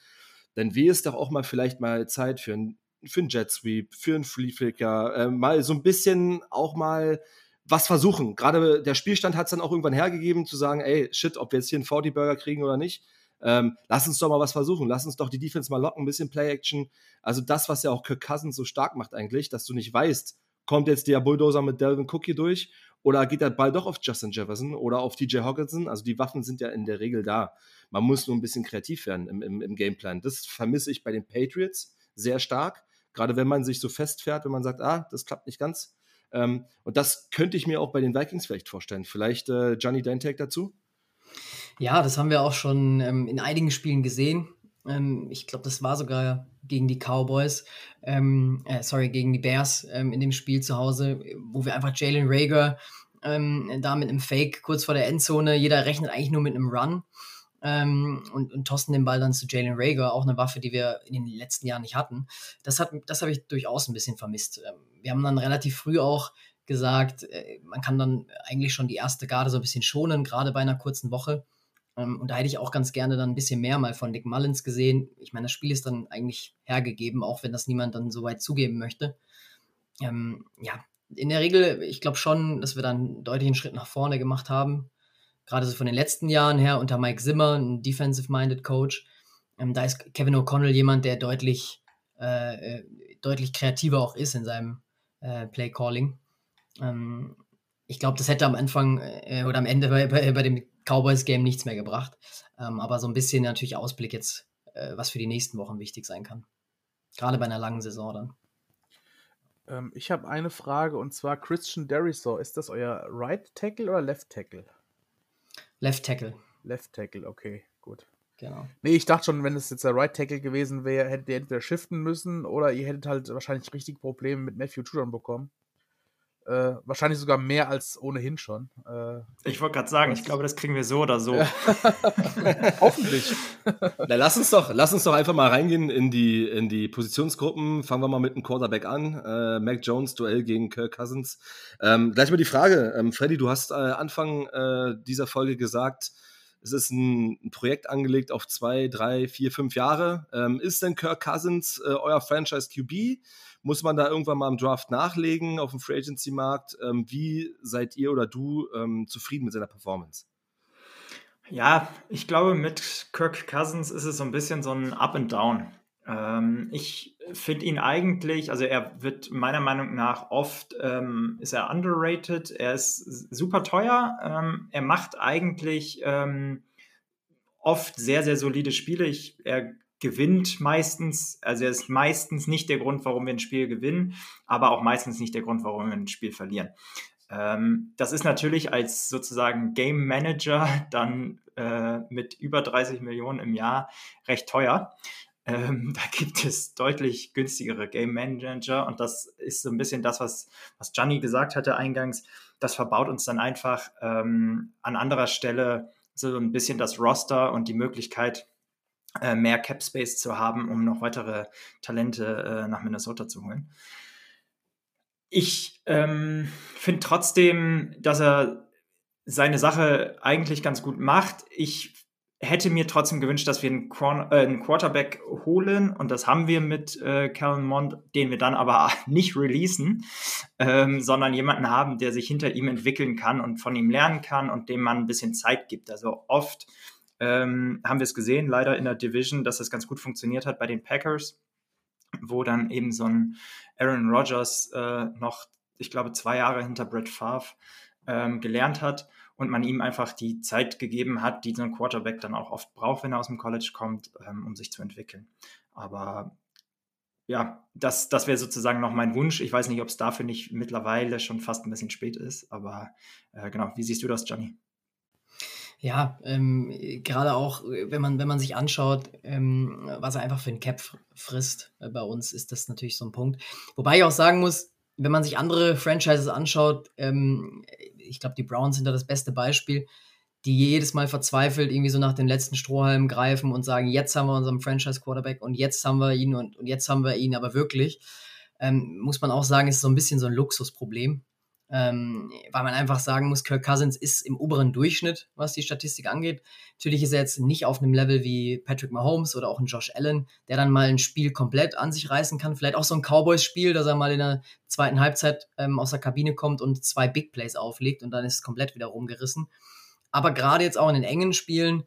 dann wäre es doch auch mal vielleicht mal Zeit für ein, für einen Jet Sweep, für einen Flea Flicker, äh, mal so ein bisschen auch mal was versuchen. Gerade der Spielstand hat es dann auch irgendwann hergegeben, zu sagen, ey, shit, ob wir jetzt hier einen 40-Burger kriegen oder nicht ähm, lass uns doch mal was versuchen. Lass uns doch die Defense mal locken, ein bisschen Play-Action. Also das, was ja auch Kirk Cousins so stark macht eigentlich, dass du nicht weißt, kommt jetzt der Bulldozer mit Delvin hier durch oder geht der Ball doch auf Justin Jefferson oder auf TJ Hawkinson? Also die Waffen sind ja in der Regel da. Man muss nur ein bisschen kreativ werden im, im, im Gameplan. Das vermisse ich bei den Patriots sehr stark. Gerade wenn man sich so festfährt, wenn man sagt, ah, das klappt nicht ganz. Ähm, und das könnte ich mir auch bei den Vikings vielleicht vorstellen. Vielleicht äh, Johnny, dein Take dazu? Ja, das haben wir auch schon ähm, in einigen Spielen gesehen. Ähm, ich glaube, das war sogar gegen die Cowboys, ähm, äh, sorry, gegen die Bears ähm, in dem Spiel zu Hause, wo wir einfach Jalen Rager ähm, da mit einem Fake kurz vor der Endzone, jeder rechnet eigentlich nur mit einem Run ähm, und, und tossen den Ball dann zu Jalen Rager, auch eine Waffe, die wir in den letzten Jahren nicht hatten. Das, hat, das habe ich durchaus ein bisschen vermisst. Wir haben dann relativ früh auch gesagt, äh, man kann dann eigentlich schon die erste Garde so ein bisschen schonen, gerade bei einer kurzen Woche. Ähm, und da hätte ich auch ganz gerne dann ein bisschen mehr mal von Nick Mullins gesehen. Ich meine, das Spiel ist dann eigentlich hergegeben, auch wenn das niemand dann so weit zugeben möchte. Ähm, ja, in der Regel, ich glaube schon, dass wir dann einen deutlichen Schritt nach vorne gemacht haben. Gerade so von den letzten Jahren her unter Mike Zimmer, ein defensive-minded Coach. Ähm, da ist Kevin O'Connell jemand, der deutlich, äh, äh deutlich kreativer auch ist in seinem äh, Play-Calling. Ähm, ich glaube, das hätte am Anfang äh, oder am Ende bei, bei, bei dem Cowboys-Game nichts mehr gebracht. Ähm, aber so ein bisschen natürlich Ausblick jetzt, äh, was für die nächsten Wochen wichtig sein kann. Gerade bei einer langen Saison dann. Ähm, ich habe eine Frage und zwar Christian Derisor. Ist das euer Right Tackle oder Left Tackle? Left Tackle. Left Tackle, okay, gut. Genau. Nee, ich dachte schon, wenn es jetzt der Right Tackle gewesen wäre, hättet ihr entweder shiften müssen oder ihr hättet halt wahrscheinlich richtig Probleme mit Matthew Judon bekommen. Äh, wahrscheinlich sogar mehr als ohnehin schon. Äh, ich wollte gerade sagen, ich glaube, das kriegen wir so oder so. Hoffentlich. Na, lass uns doch, lass uns doch einfach mal reingehen in die, in die Positionsgruppen. Fangen wir mal mit dem Quarterback an. Äh, Mac Jones, Duell gegen Kirk Cousins. Ähm, gleich mal die Frage. Ähm, Freddy, du hast äh, Anfang äh, dieser Folge gesagt, es ist ein, ein, Projekt angelegt auf zwei, drei, vier, fünf Jahre. Ähm, ist denn Kirk Cousins äh, euer Franchise QB? Muss man da irgendwann mal im Draft nachlegen auf dem Free Agency Markt? Ähm, wie seid ihr oder du ähm, zufrieden mit seiner Performance? Ja, ich glaube, mit Kirk Cousins ist es so ein bisschen so ein Up and Down. Ähm, ich finde ihn eigentlich, also er wird meiner Meinung nach oft, ähm, ist er underrated, er ist super teuer, ähm, er macht eigentlich ähm, oft sehr, sehr solide Spiele. Ich, er gewinnt meistens, also er ist meistens nicht der Grund, warum wir ein Spiel gewinnen, aber auch meistens nicht der Grund, warum wir ein Spiel verlieren. Ähm, das ist natürlich als sozusagen Game Manager dann äh, mit über 30 Millionen im Jahr recht teuer. Ähm, da gibt es deutlich günstigere Game Manager und das ist so ein bisschen das, was, was Gianni gesagt hatte eingangs. Das verbaut uns dann einfach ähm, an anderer Stelle so ein bisschen das Roster und die Möglichkeit, äh, mehr Cap Space zu haben, um noch weitere Talente äh, nach Minnesota zu holen. Ich ähm, finde trotzdem, dass er seine Sache eigentlich ganz gut macht. Ich hätte mir trotzdem gewünscht, dass wir einen, Quor äh, einen Quarterback holen und das haben wir mit äh, Kellen Mond, den wir dann aber nicht releasen, ähm, sondern jemanden haben, der sich hinter ihm entwickeln kann und von ihm lernen kann und dem man ein bisschen Zeit gibt. Also oft ähm, haben wir es gesehen, leider in der Division, dass das ganz gut funktioniert hat bei den Packers, wo dann eben so ein Aaron Rodgers äh, noch, ich glaube, zwei Jahre hinter Brett Favre ähm, gelernt hat und man ihm einfach die Zeit gegeben hat, die so ein Quarterback dann auch oft braucht, wenn er aus dem College kommt, ähm, um sich zu entwickeln. Aber ja, das, das wäre sozusagen noch mein Wunsch. Ich weiß nicht, ob es dafür nicht mittlerweile schon fast ein bisschen spät ist, aber äh, genau, wie siehst du das, Johnny? Ja, ähm, gerade auch, wenn man, wenn man sich anschaut, ähm, was er einfach für ein Cap frisst äh, bei uns, ist das natürlich so ein Punkt. Wobei ich auch sagen muss, wenn man sich andere Franchises anschaut, ähm, ich glaube, die Browns sind da das beste Beispiel, die jedes Mal verzweifelt irgendwie so nach den letzten Strohhalmen greifen und sagen, jetzt haben wir unseren Franchise-Quarterback und jetzt haben wir ihn und, und jetzt haben wir ihn aber wirklich. Ähm, muss man auch sagen, ist so ein bisschen so ein Luxusproblem ähm, weil man einfach sagen muss, Kirk Cousins ist im oberen Durchschnitt, was die Statistik angeht. Natürlich ist er jetzt nicht auf einem Level wie Patrick Mahomes oder auch ein Josh Allen, der dann mal ein Spiel komplett an sich reißen kann. Vielleicht auch so ein Cowboys-Spiel, dass er mal in der zweiten Halbzeit ähm, aus der Kabine kommt und zwei Big Plays auflegt und dann ist es komplett wieder rumgerissen. Aber gerade jetzt auch in den engen Spielen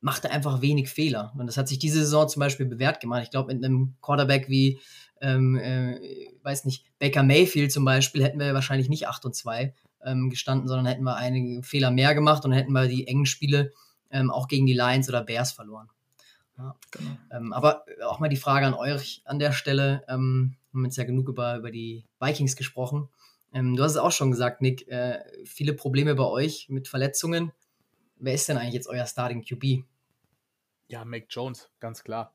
macht er einfach wenig Fehler. Und das hat sich diese Saison zum Beispiel bewährt gemacht. Ich glaube, mit einem Quarterback wie ähm, äh, weiß nicht, Baker Mayfield zum Beispiel, hätten wir wahrscheinlich nicht 8 und 2 ähm, gestanden, sondern hätten wir einige Fehler mehr gemacht und hätten wir die engen Spiele ähm, auch gegen die Lions oder Bears verloren. Ja. Genau. Ähm, aber auch mal die Frage an euch an der Stelle. Ähm, wir haben jetzt ja genug über, über die Vikings gesprochen. Ähm, du hast es auch schon gesagt, Nick. Äh, viele Probleme bei euch mit Verletzungen. Wer ist denn eigentlich jetzt euer Starting QB? Ja, Mac Jones, ganz klar.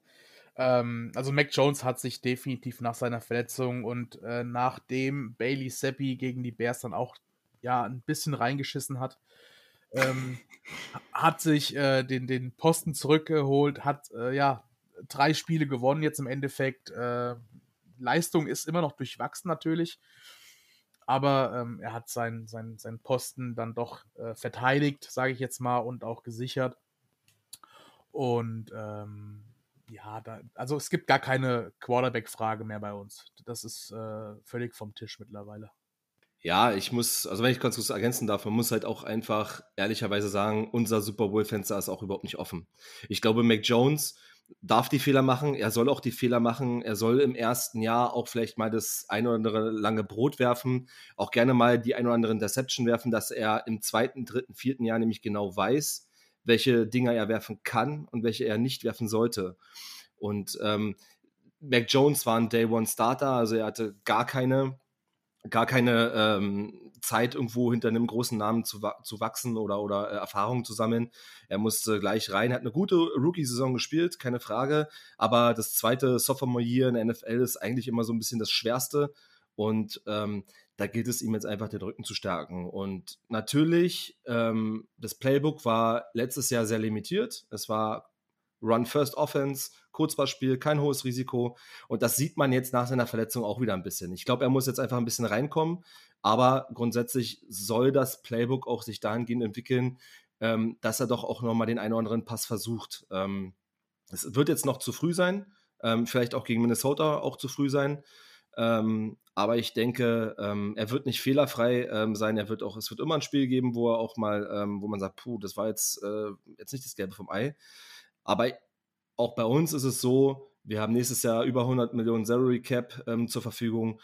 Ähm, also Mac Jones hat sich definitiv nach seiner Verletzung und äh, nachdem Bailey Seppi gegen die Bears dann auch ja ein bisschen reingeschissen hat, ähm, hat sich äh, den, den Posten zurückgeholt, hat äh, ja drei Spiele gewonnen jetzt im Endeffekt. Äh, Leistung ist immer noch durchwachsen natürlich, aber ähm, er hat seinen sein, sein Posten dann doch äh, verteidigt, sage ich jetzt mal, und auch gesichert. Und ähm, ja, da, also es gibt gar keine Quarterback-Frage mehr bei uns. Das ist äh, völlig vom Tisch mittlerweile. Ja, ich muss, also wenn ich ganz kurz ergänzen darf, man muss halt auch einfach ehrlicherweise sagen, unser Super Bowl-Fenster ist auch überhaupt nicht offen. Ich glaube, Mac Jones darf die Fehler machen, er soll auch die Fehler machen, er soll im ersten Jahr auch vielleicht mal das ein oder andere lange Brot werfen, auch gerne mal die ein oder andere Interception werfen, dass er im zweiten, dritten, vierten Jahr nämlich genau weiß, welche Dinger er werfen kann und welche er nicht werfen sollte. Und ähm, Mac Jones war ein Day One Starter, also er hatte gar keine gar keine ähm, Zeit, irgendwo hinter einem großen Namen zu, zu wachsen oder, oder äh, Erfahrungen zu sammeln. Er musste gleich rein, hat eine gute Rookie-Saison gespielt, keine Frage. Aber das zweite Sophomore-Year in der NFL ist eigentlich immer so ein bisschen das Schwerste. Und ähm, da gilt es ihm jetzt einfach den Rücken zu stärken. Und natürlich, ähm, das Playbook war letztes Jahr sehr limitiert. Es war Run First Offense, Kurzballspiel, kein hohes Risiko. Und das sieht man jetzt nach seiner Verletzung auch wieder ein bisschen. Ich glaube, er muss jetzt einfach ein bisschen reinkommen. Aber grundsätzlich soll das Playbook auch sich dahingehend entwickeln, ähm, dass er doch auch nochmal den einen oder anderen Pass versucht. Ähm, es wird jetzt noch zu früh sein. Ähm, vielleicht auch gegen Minnesota auch zu früh sein. Ähm, aber ich denke, ähm, er wird nicht fehlerfrei ähm, sein. Er wird auch, es wird immer ein Spiel geben, wo er auch mal, ähm, wo man sagt, puh, das war jetzt, äh, jetzt nicht das Gelbe vom Ei. Aber auch bei uns ist es so, wir haben nächstes Jahr über 100 Millionen Salary Cap ähm, zur Verfügung.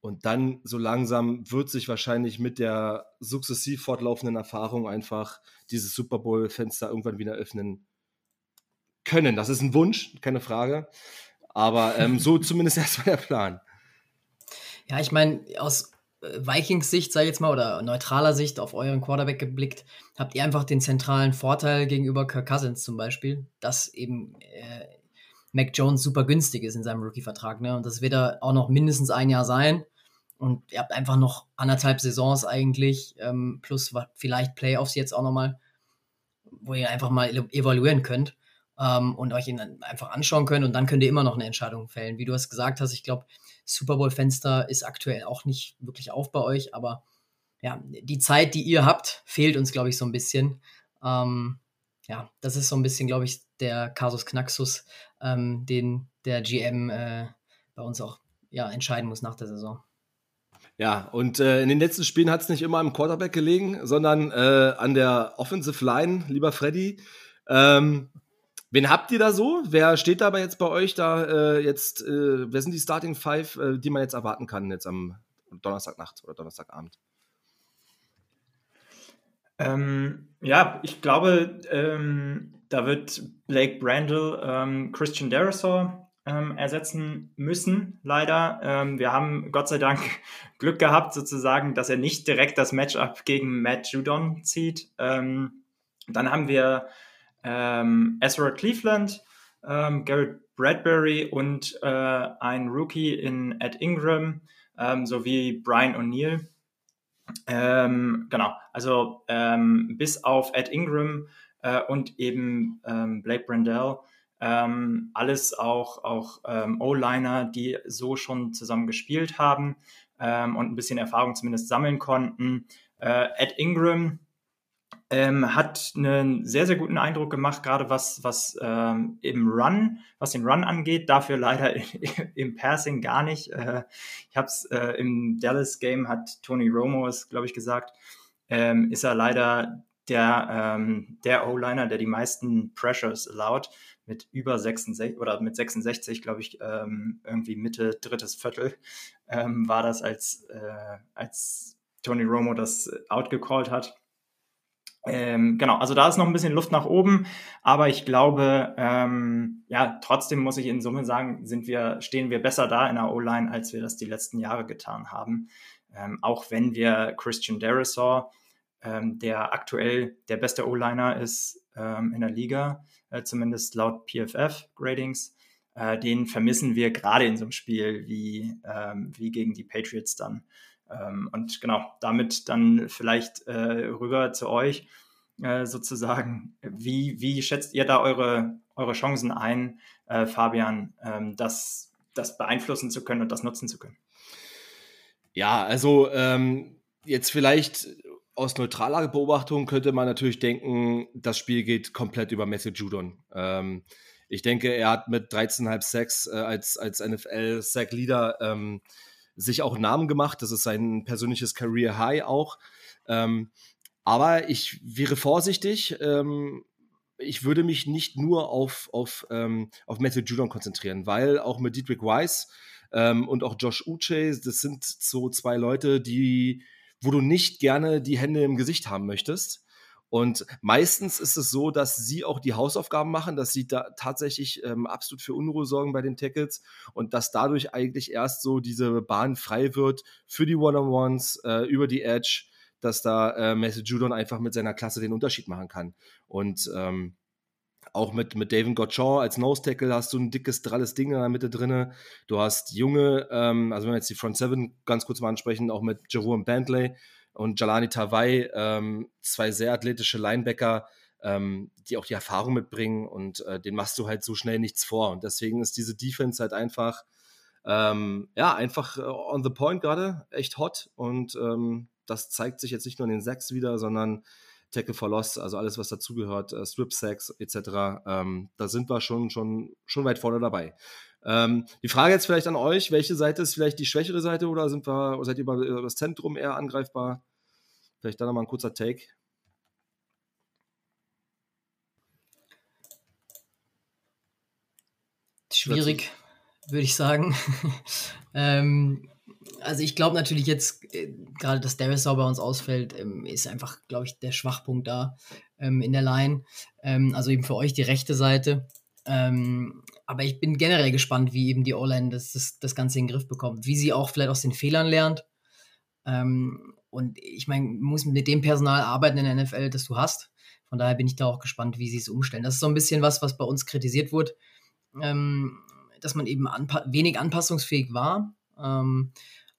Und dann so langsam wird sich wahrscheinlich mit der sukzessiv fortlaufenden Erfahrung einfach dieses Super Bowl-Fenster irgendwann wieder öffnen können. Das ist ein Wunsch, keine Frage. Aber ähm, so zumindest erstmal der Plan. Ja, ich meine, aus Vikings Sicht, sage ich jetzt mal, oder neutraler Sicht auf euren Quarterback geblickt, habt ihr einfach den zentralen Vorteil gegenüber Kirk Cousins zum Beispiel, dass eben äh, Mac Jones super günstig ist in seinem Rookie-Vertrag. Ne? Und das wird er auch noch mindestens ein Jahr sein. Und ihr habt einfach noch anderthalb Saisons eigentlich, ähm, plus vielleicht Playoffs jetzt auch nochmal, wo ihr einfach mal evaluieren könnt ähm, und euch ihn einfach anschauen könnt. Und dann könnt ihr immer noch eine Entscheidung fällen. Wie du es gesagt hast, ich glaube, Super Bowl-Fenster ist aktuell auch nicht wirklich auf bei euch, aber ja, die Zeit, die ihr habt, fehlt uns, glaube ich, so ein bisschen. Ähm, ja, das ist so ein bisschen, glaube ich, der Kasus Knaxus, ähm, den der GM äh, bei uns auch ja, entscheiden muss nach der Saison. Ja, und äh, in den letzten Spielen hat es nicht immer am Quarterback gelegen, sondern äh, an der Offensive Line, lieber Freddy. Ähm, Wen habt ihr da so? Wer steht dabei jetzt bei euch da äh, jetzt? Äh, wer sind die Starting Five, äh, die man jetzt erwarten kann jetzt am Donnerstagnacht oder Donnerstagabend? Ähm, ja, ich glaube, ähm, da wird Blake Brandel ähm, Christian Derisor ähm, ersetzen müssen, leider. Ähm, wir haben Gott sei Dank Glück gehabt, sozusagen, dass er nicht direkt das Matchup gegen Matt Judon zieht. Ähm, dann haben wir ähm, Ezra Cleveland, ähm, Garrett Bradbury und äh, ein Rookie in Ed Ingram ähm, sowie Brian O'Neill. Ähm, genau, also ähm, bis auf Ed Ingram äh, und eben ähm, Blake Brandell, ähm, alles auch, auch O-Liner, die so schon zusammen gespielt haben und ein bisschen Erfahrung zumindest sammeln konnten. Äh, Ed Ingram ähm, hat einen sehr, sehr guten Eindruck gemacht, gerade was, was ähm, im Run, was den Run angeht. Dafür leider im Passing gar nicht. Äh, ich habe es äh, im Dallas-Game, hat Tony Romo es, glaube ich, gesagt, ähm, ist er leider der, ähm, der O-Liner, der die meisten Pressures allowed, mit über 66 oder mit 66, glaube ich, ähm, irgendwie Mitte, drittes Viertel, ähm, war das, als, äh, als Tony Romo das outgecallt hat. Ähm, genau, also da ist noch ein bisschen Luft nach oben, aber ich glaube, ähm, ja, trotzdem muss ich in Summe sagen, sind wir, stehen wir besser da in der O-Line, als wir das die letzten Jahre getan haben. Ähm, auch wenn wir Christian Derisor, ähm, der aktuell der beste O-Liner ist ähm, in der Liga, äh, zumindest laut PFF-Gradings, äh, den vermissen wir gerade in so einem Spiel wie, ähm, wie gegen die Patriots dann. Ähm, und genau, damit dann vielleicht äh, rüber zu euch äh, sozusagen. Wie, wie schätzt ihr da eure, eure Chancen ein, äh, Fabian, ähm, das, das beeinflussen zu können und das nutzen zu können? Ja, also ähm, jetzt vielleicht aus neutraler Beobachtung könnte man natürlich denken, das Spiel geht komplett über Matthew Judon. Ähm, ich denke, er hat mit 13,5 Sacks äh, als, als NFL-Sack-Leader ähm, sich auch Namen gemacht. Das ist sein persönliches Career High auch. Ähm, aber ich wäre vorsichtig. Ähm, ich würde mich nicht nur auf, auf, ähm, auf Matthew Judon konzentrieren, weil auch mit Dietrich Weiss ähm, und auch Josh Uche, das sind so zwei Leute, die, wo du nicht gerne die Hände im Gesicht haben möchtest. Und meistens ist es so, dass sie auch die Hausaufgaben machen, dass sie da tatsächlich ähm, absolut für Unruhe sorgen bei den Tackles und dass dadurch eigentlich erst so diese Bahn frei wird für die One-on-Ones äh, über die Edge, dass da äh, Messi Judon einfach mit seiner Klasse den Unterschied machen kann. Und ähm, auch mit, mit David Gottschall als Nose Tackle hast du ein dickes, dralles Ding in der Mitte drin. Du hast junge, ähm, also wenn wir jetzt die Front Seven ganz kurz mal ansprechen, auch mit Jerome Bentley, und Jalani Tawai, ähm, zwei sehr athletische Linebacker, ähm, die auch die Erfahrung mitbringen und äh, den machst du halt so schnell nichts vor. Und deswegen ist diese Defense halt einfach, ähm, ja, einfach äh, on the point gerade, echt hot. Und ähm, das zeigt sich jetzt nicht nur in den Sacks wieder, sondern Tackle for Loss, also alles, was dazugehört, äh, Strip Sacks etc. Ähm, da sind wir schon, schon, schon weit vorne dabei. Ähm, die Frage jetzt vielleicht an euch, welche Seite ist vielleicht die schwächere Seite oder sind wir, seid ihr über, über das Zentrum eher angreifbar? Vielleicht da nochmal ein kurzer Take. Schwierig, würde ich sagen. ähm, also ich glaube natürlich jetzt, äh, gerade dass Darius bei uns ausfällt, ähm, ist einfach, glaube ich, der Schwachpunkt da ähm, in der Line. Ähm, also eben für euch die rechte Seite. Ähm, aber ich bin generell gespannt, wie eben die O-Line das, das, das Ganze in den Griff bekommt. Wie sie auch vielleicht aus den Fehlern lernt. Ähm, und ich meine, muss mit dem Personal arbeiten in der NFL, das du hast. Von daher bin ich da auch gespannt, wie sie es umstellen. Das ist so ein bisschen was, was bei uns kritisiert wurde, ähm, dass man eben anpa wenig anpassungsfähig war. Ähm,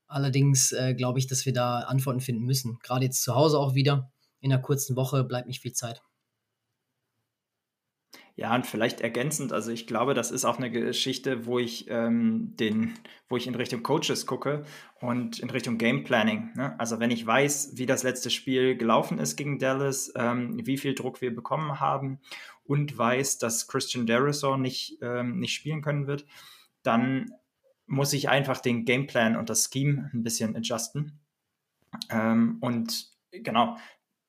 allerdings äh, glaube ich, dass wir da Antworten finden müssen. Gerade jetzt zu Hause auch wieder. In einer kurzen Woche bleibt nicht viel Zeit. Ja, und vielleicht ergänzend, also ich glaube, das ist auch eine Geschichte, wo ich ähm, den, wo ich in Richtung Coaches gucke und in Richtung Game Planning. Ne? Also wenn ich weiß, wie das letzte Spiel gelaufen ist gegen Dallas, ähm, wie viel Druck wir bekommen haben und weiß, dass Christian Derisor nicht, ähm, nicht spielen können wird, dann muss ich einfach den Gameplan und das Scheme ein bisschen adjusten. Ähm, und genau,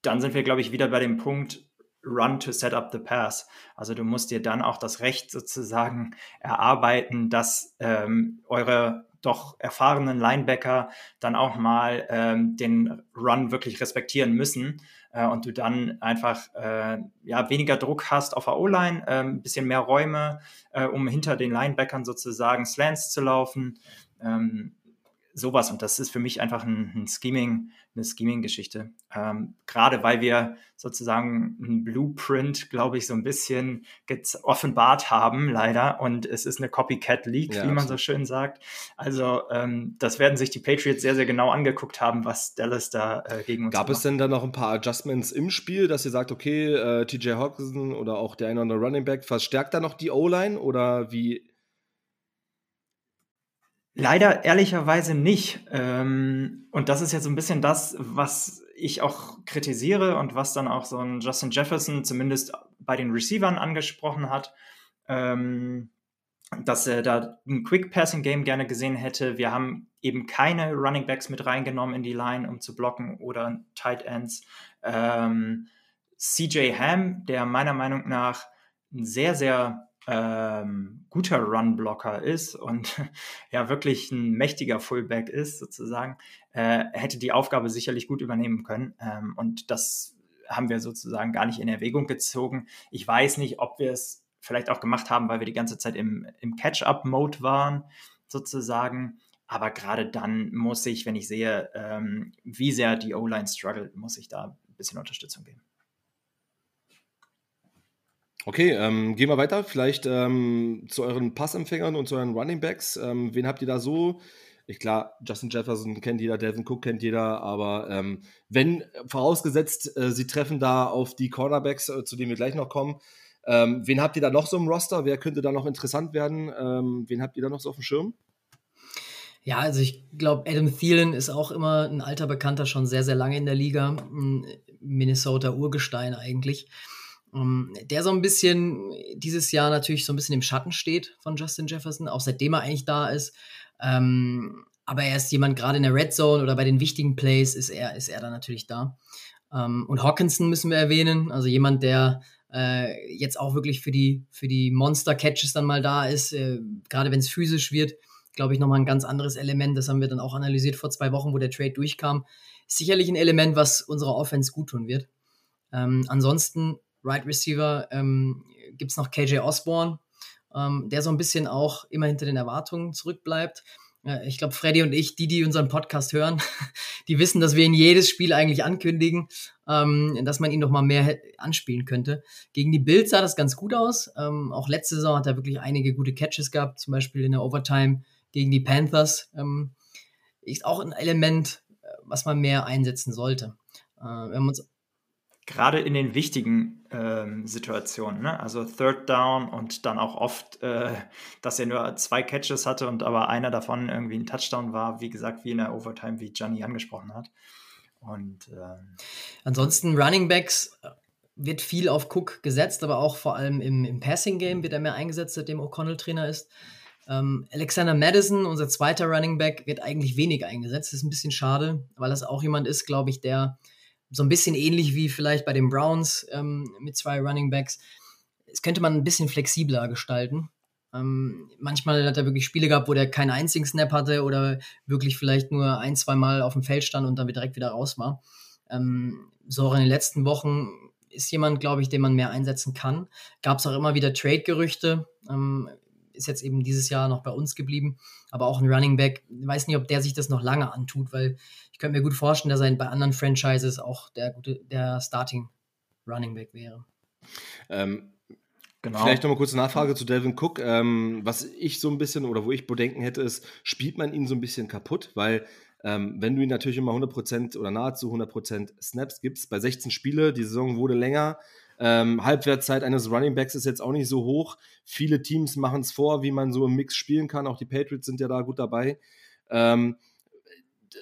dann sind wir, glaube ich, wieder bei dem Punkt, Run to set up the pass. Also du musst dir dann auch das Recht sozusagen erarbeiten, dass ähm, eure doch erfahrenen Linebacker dann auch mal ähm, den Run wirklich respektieren müssen äh, und du dann einfach äh, ja, weniger Druck hast auf der O-Line, äh, ein bisschen mehr Räume, äh, um hinter den Linebackern sozusagen Slants zu laufen. Ähm, sowas. Und das ist für mich einfach ein, ein Scheming, eine Scheming-Geschichte. Ähm, gerade weil wir sozusagen ein Blueprint, glaube ich, so ein bisschen offenbart haben, leider. Und es ist eine Copycat-League, ja, wie man so schön sagt. Also ähm, das werden sich die Patriots sehr, sehr genau angeguckt haben, was Dallas da äh, gegen uns Gab es denn da noch ein paar Adjustments im Spiel, dass ihr sagt, okay, äh, TJ Hawkinson oder auch der eine oder andere Running Back verstärkt da noch die O-Line oder wie Leider ehrlicherweise nicht. Ähm, und das ist jetzt so ein bisschen das, was ich auch kritisiere und was dann auch so ein Justin Jefferson zumindest bei den Receivern angesprochen hat, ähm, dass er da ein Quick Passing Game gerne gesehen hätte. Wir haben eben keine Running Backs mit reingenommen in die Line, um zu blocken oder Tight Ends. Ähm, CJ Ham, der meiner Meinung nach ein sehr, sehr ähm, guter Run-Blocker ist und ja wirklich ein mächtiger Fullback ist, sozusagen, äh, hätte die Aufgabe sicherlich gut übernehmen können. Ähm, und das haben wir sozusagen gar nicht in Erwägung gezogen. Ich weiß nicht, ob wir es vielleicht auch gemacht haben, weil wir die ganze Zeit im, im Catch-up-Mode waren, sozusagen. Aber gerade dann muss ich, wenn ich sehe, ähm, wie sehr die O-Line struggelt, muss ich da ein bisschen Unterstützung geben. Okay, ähm, gehen wir weiter. Vielleicht ähm, zu euren Passempfängern und zu euren Running Backs. Ähm, wen habt ihr da so? Ich klar, Justin Jefferson kennt jeder, Devin Cook kennt jeder, aber ähm, wenn, vorausgesetzt, äh, sie treffen da auf die Cornerbacks, äh, zu denen wir gleich noch kommen, ähm, wen habt ihr da noch so im Roster? Wer könnte da noch interessant werden? Ähm, wen habt ihr da noch so auf dem Schirm? Ja, also ich glaube, Adam Thielen ist auch immer ein alter Bekannter, schon sehr, sehr lange in der Liga. Minnesota Urgestein eigentlich. Ähm, der so ein bisschen dieses Jahr natürlich so ein bisschen im Schatten steht von Justin Jefferson, auch seitdem er eigentlich da ist. Ähm, aber er ist jemand, gerade in der Red Zone oder bei den wichtigen Plays ist er, ist er dann natürlich da. Ähm, und Hawkinson müssen wir erwähnen, also jemand, der äh, jetzt auch wirklich für die, für die Monster-Catches dann mal da ist, äh, gerade wenn es physisch wird, glaube ich, nochmal ein ganz anderes Element. Das haben wir dann auch analysiert vor zwei Wochen, wo der Trade durchkam. sicherlich ein Element, was unserer Offense gut tun wird. Ähm, ansonsten, Right Receiver, ähm, gibt es noch KJ Osborne, ähm, der so ein bisschen auch immer hinter den Erwartungen zurückbleibt. Ich glaube, Freddy und ich, die, die unseren Podcast hören, die wissen, dass wir ihn jedes Spiel eigentlich ankündigen, ähm, dass man ihn noch mal mehr anspielen könnte. Gegen die Bills sah das ganz gut aus. Ähm, auch letzte Saison hat er wirklich einige gute Catches gehabt, zum Beispiel in der Overtime gegen die Panthers. Ähm, ist auch ein Element, äh, was man mehr einsetzen sollte. Äh, wir haben uns gerade in den wichtigen ähm, Situationen, ne? also Third Down und dann auch oft, äh, dass er nur zwei Catches hatte und aber einer davon irgendwie ein Touchdown war, wie gesagt, wie in der Overtime, wie Gianni angesprochen hat. Und ähm, ansonsten Running Backs äh, wird viel auf Cook gesetzt, aber auch vor allem im, im Passing Game wird er mehr eingesetzt, seitdem O'Connell Trainer ist. Ähm, Alexander Madison, unser zweiter Running Back, wird eigentlich wenig eingesetzt. Das ist ein bisschen schade, weil das auch jemand ist, glaube ich, der so ein bisschen ähnlich wie vielleicht bei den Browns ähm, mit zwei Running Backs. Das könnte man ein bisschen flexibler gestalten. Ähm, manchmal hat er wirklich Spiele gehabt, wo der keinen einzigen Snap hatte oder wirklich vielleicht nur ein, zwei Mal auf dem Feld stand und dann direkt wieder raus war. Ähm, so auch in den letzten Wochen ist jemand, glaube ich, den man mehr einsetzen kann. Gab es auch immer wieder Trade-Gerüchte. Ähm, ist jetzt eben dieses Jahr noch bei uns geblieben, aber auch ein Running Back. Ich weiß nicht, ob der sich das noch lange antut, weil ich könnte mir gut vorstellen, dass er bei anderen Franchises auch der gute, der Starting Running Back wäre. Ähm, Genau. Vielleicht noch mal kurze Nachfrage zu Delvin Cook. Ähm, was ich so ein bisschen oder wo ich Bedenken hätte, ist, spielt man ihn so ein bisschen kaputt? Weil, ähm, wenn du ihn natürlich immer 100% oder nahezu 100% Snaps gibst, bei 16 Spiele, die Saison wurde länger, ähm, Halbwertszeit eines Running Backs ist jetzt auch nicht so hoch. Viele Teams machen es vor, wie man so im Mix spielen kann. Auch die Patriots sind ja da gut dabei. Ähm,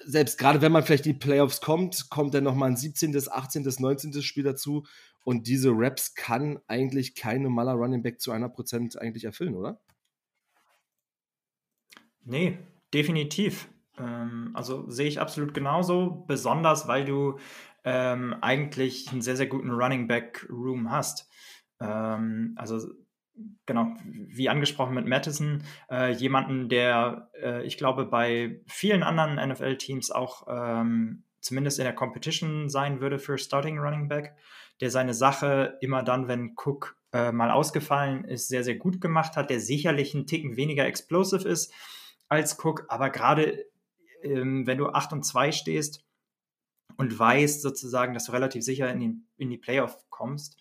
selbst gerade wenn man vielleicht in die Playoffs kommt, kommt dann nochmal ein 17., 18., 19. Spiel dazu. Und diese Raps kann eigentlich kein normaler Running Back zu einer Prozent eigentlich erfüllen, oder? Nee, definitiv. Ähm, also sehe ich absolut genauso, besonders weil du ähm, eigentlich einen sehr, sehr guten Running Back Room hast. Ähm, also genau, wie angesprochen mit Madison, äh, jemanden, der äh, ich glaube bei vielen anderen NFL-Teams auch ähm, zumindest in der Competition sein würde für Starting Running Back, der seine Sache immer dann, wenn Cook äh, mal ausgefallen ist, sehr, sehr gut gemacht hat, der sicherlich einen Ticken weniger explosive ist als Cook, aber gerade ähm, wenn du 8 und 2 stehst, und weißt sozusagen, dass du relativ sicher in die, in die Playoff kommst,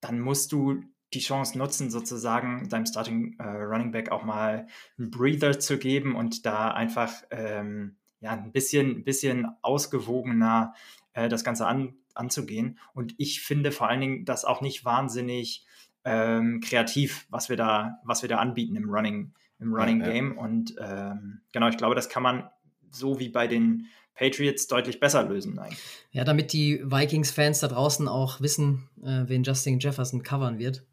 dann musst du die Chance nutzen, sozusagen deinem Starting äh, Running Back auch mal einen Breather zu geben und da einfach ähm, ja, ein bisschen, bisschen ausgewogener äh, das Ganze an, anzugehen. Und ich finde vor allen Dingen das auch nicht wahnsinnig ähm, kreativ, was wir da, was wir da anbieten im Running, im Running ja, Game. Ja. Und ähm, genau, ich glaube, das kann man so wie bei den Patriots deutlich besser lösen eigentlich. Ja, damit die Vikings-Fans da draußen auch wissen, äh, wen Justin Jefferson covern wird.